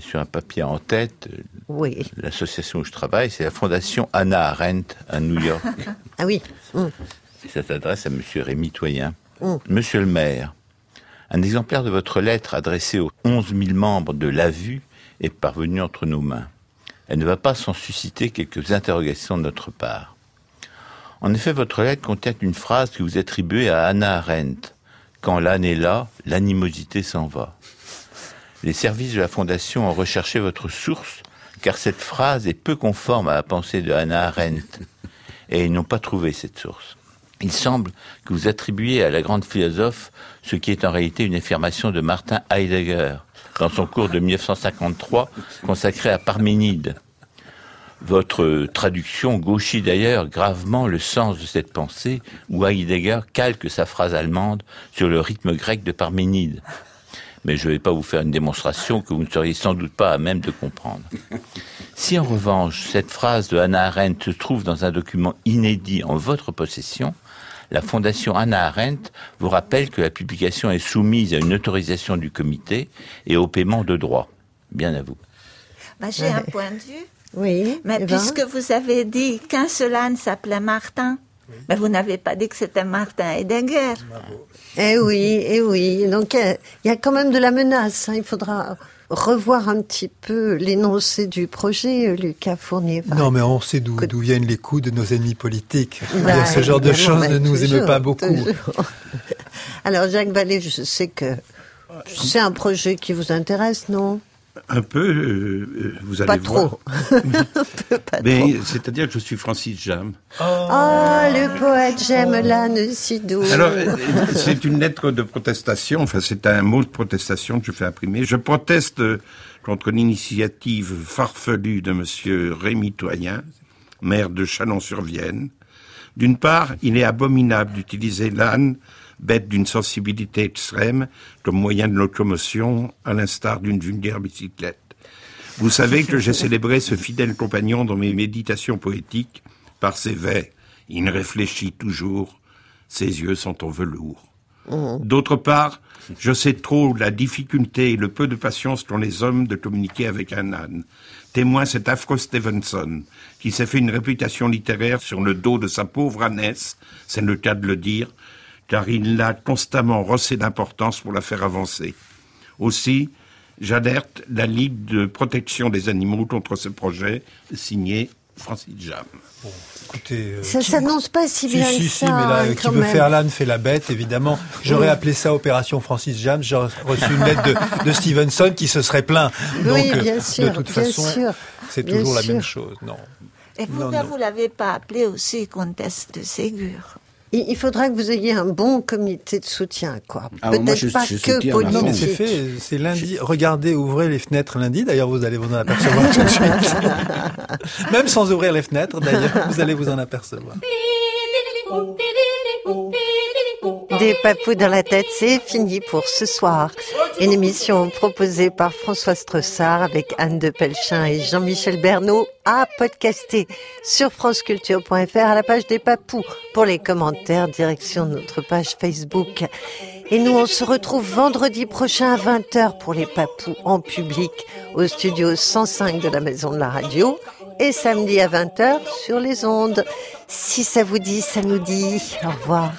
sur un papier en tête. Oui. L'association où je travaille, c'est la Fondation Anna Arendt à New York. Ah oui. Et ça s'adresse à Monsieur Rémy Toyen. Mm. Monsieur le maire, un exemplaire de votre lettre adressée aux 11 000 membres de l'AVU est parvenu entre nos mains. Elle ne va pas sans susciter quelques interrogations de notre part. En effet, votre lettre contient une phrase que vous attribuez à Anna Arendt. Quand l'âne est là, l'animosité s'en va. Les services de la Fondation ont recherché votre source, car cette phrase est peu conforme à la pensée de Hannah Arendt, et ils n'ont pas trouvé cette source. Il semble que vous attribuiez à la grande philosophe ce qui est en réalité une affirmation de Martin Heidegger dans son cours de 1953 consacré à Parménide. Votre traduction gauchit d'ailleurs gravement le sens de cette pensée où Heidegger calque sa phrase allemande sur le rythme grec de Parménide. Mais je ne vais pas vous faire une démonstration que vous ne seriez sans doute pas à même de comprendre. Si en revanche cette phrase de Hannah Arendt se trouve dans un document inédit en votre possession, la Fondation Hannah Arendt vous rappelle que la publication est soumise à une autorisation du comité et au paiement de droits. Bien à vous. Bah, J'ai un point de vue. Oui. Mais ben, puisque vous avez dit qu'un seul âne s'appelait Martin, mais vous n'avez pas dit que c'était Martin Heidegger. Eh oui, eh oui. Donc, il y a quand même de la menace. hein. Il faudra revoir un petit peu l'énoncé du projet, euh, Lucas Fournier. Non, mais on sait d'où viennent les coups de nos ennemis politiques. Bah, ce genre de choses ne bah, nous toujours, pas beaucoup. toujours. <laughs> Alors, Jacques Vallée, je sais que c'est un projet qui vous intéresse, non? Un peu, euh, euh, vous allez <laughs> Pas voir. trop. Mais c'est-à-dire que je suis Francis Jam. Oh, le poète, j'aime l'âne si doux. Alors, euh, c'est une lettre de protestation, enfin c'est un mot de protestation que je fais imprimer. Je proteste euh, contre l'initiative farfelue de monsieur Rémy Toyen, maire de Chalon-sur-Vienne. D'une part, il est abominable d'utiliser l'âne, bête d'une sensibilité extrême, comme moyen de locomotion, à l'instar d'une vulgaire bicyclette. Vous savez que j'ai célébré ce fidèle compagnon dans mes méditations poétiques par ses vers. Il réfléchit toujours, ses yeux sont en velours. D'autre part, je sais trop la difficulté et le peu de patience qu'ont les hommes de communiquer avec un âne. Témoin cet affreux Stevenson, qui s'est fait une réputation littéraire sur le dos de sa pauvre ânesse, c'est le cas de le dire, car il l'a constamment rossé d'importance pour la faire avancer. Aussi, j'alerte la Ligue de protection des animaux contre ce projet, signé Francis Jam. Écoutez, euh, Ça s'annonce pas si Si, bien si, que si, ça, mais là, hein, qui quand veut même. faire l'âne fait la bête, évidemment. J'aurais Oui. appelé ça Opération Francis James. J'aurais reçu une lettre de, de Stevenson qui se serait plaint. Donc, Oui, euh, bien sûr, de toute bien façon, c'est bien toujours la sûr. même chose. Non. Et vous, Non, ne non. vous l'avez pas appelé aussi comtesse de Ségur Il il faudra que vous ayez un bon comité de soutien, quoi. Ah, Peut-être pas je que politique. Non, mais c'est fait. C'est lundi. Regardez, ouvrez les fenêtres lundi. D'ailleurs, vous allez vous en apercevoir tout de suite. <laughs> Même sans ouvrir les fenêtres, d'ailleurs, vous allez vous en apercevoir. Des papous dans la tête, c'est fini pour ce soir. Une émission proposée par François Strossard avec Anne de Pelchin et Jean-Michel Bernot à podcaster sur franceculture.fr à la page des papous. Pour les commentaires, direction notre page Facebook. Et nous, on se retrouve vendredi prochain à 20h pour les papous en public au studio 105 de la Maison de la Radio et samedi à 20h sur les ondes. Si ça vous dit, ça nous dit. Au revoir.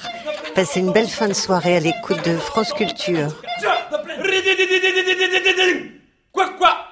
Passez une belle fin de soirée à l'écoute de France Culture. Quoi, quoi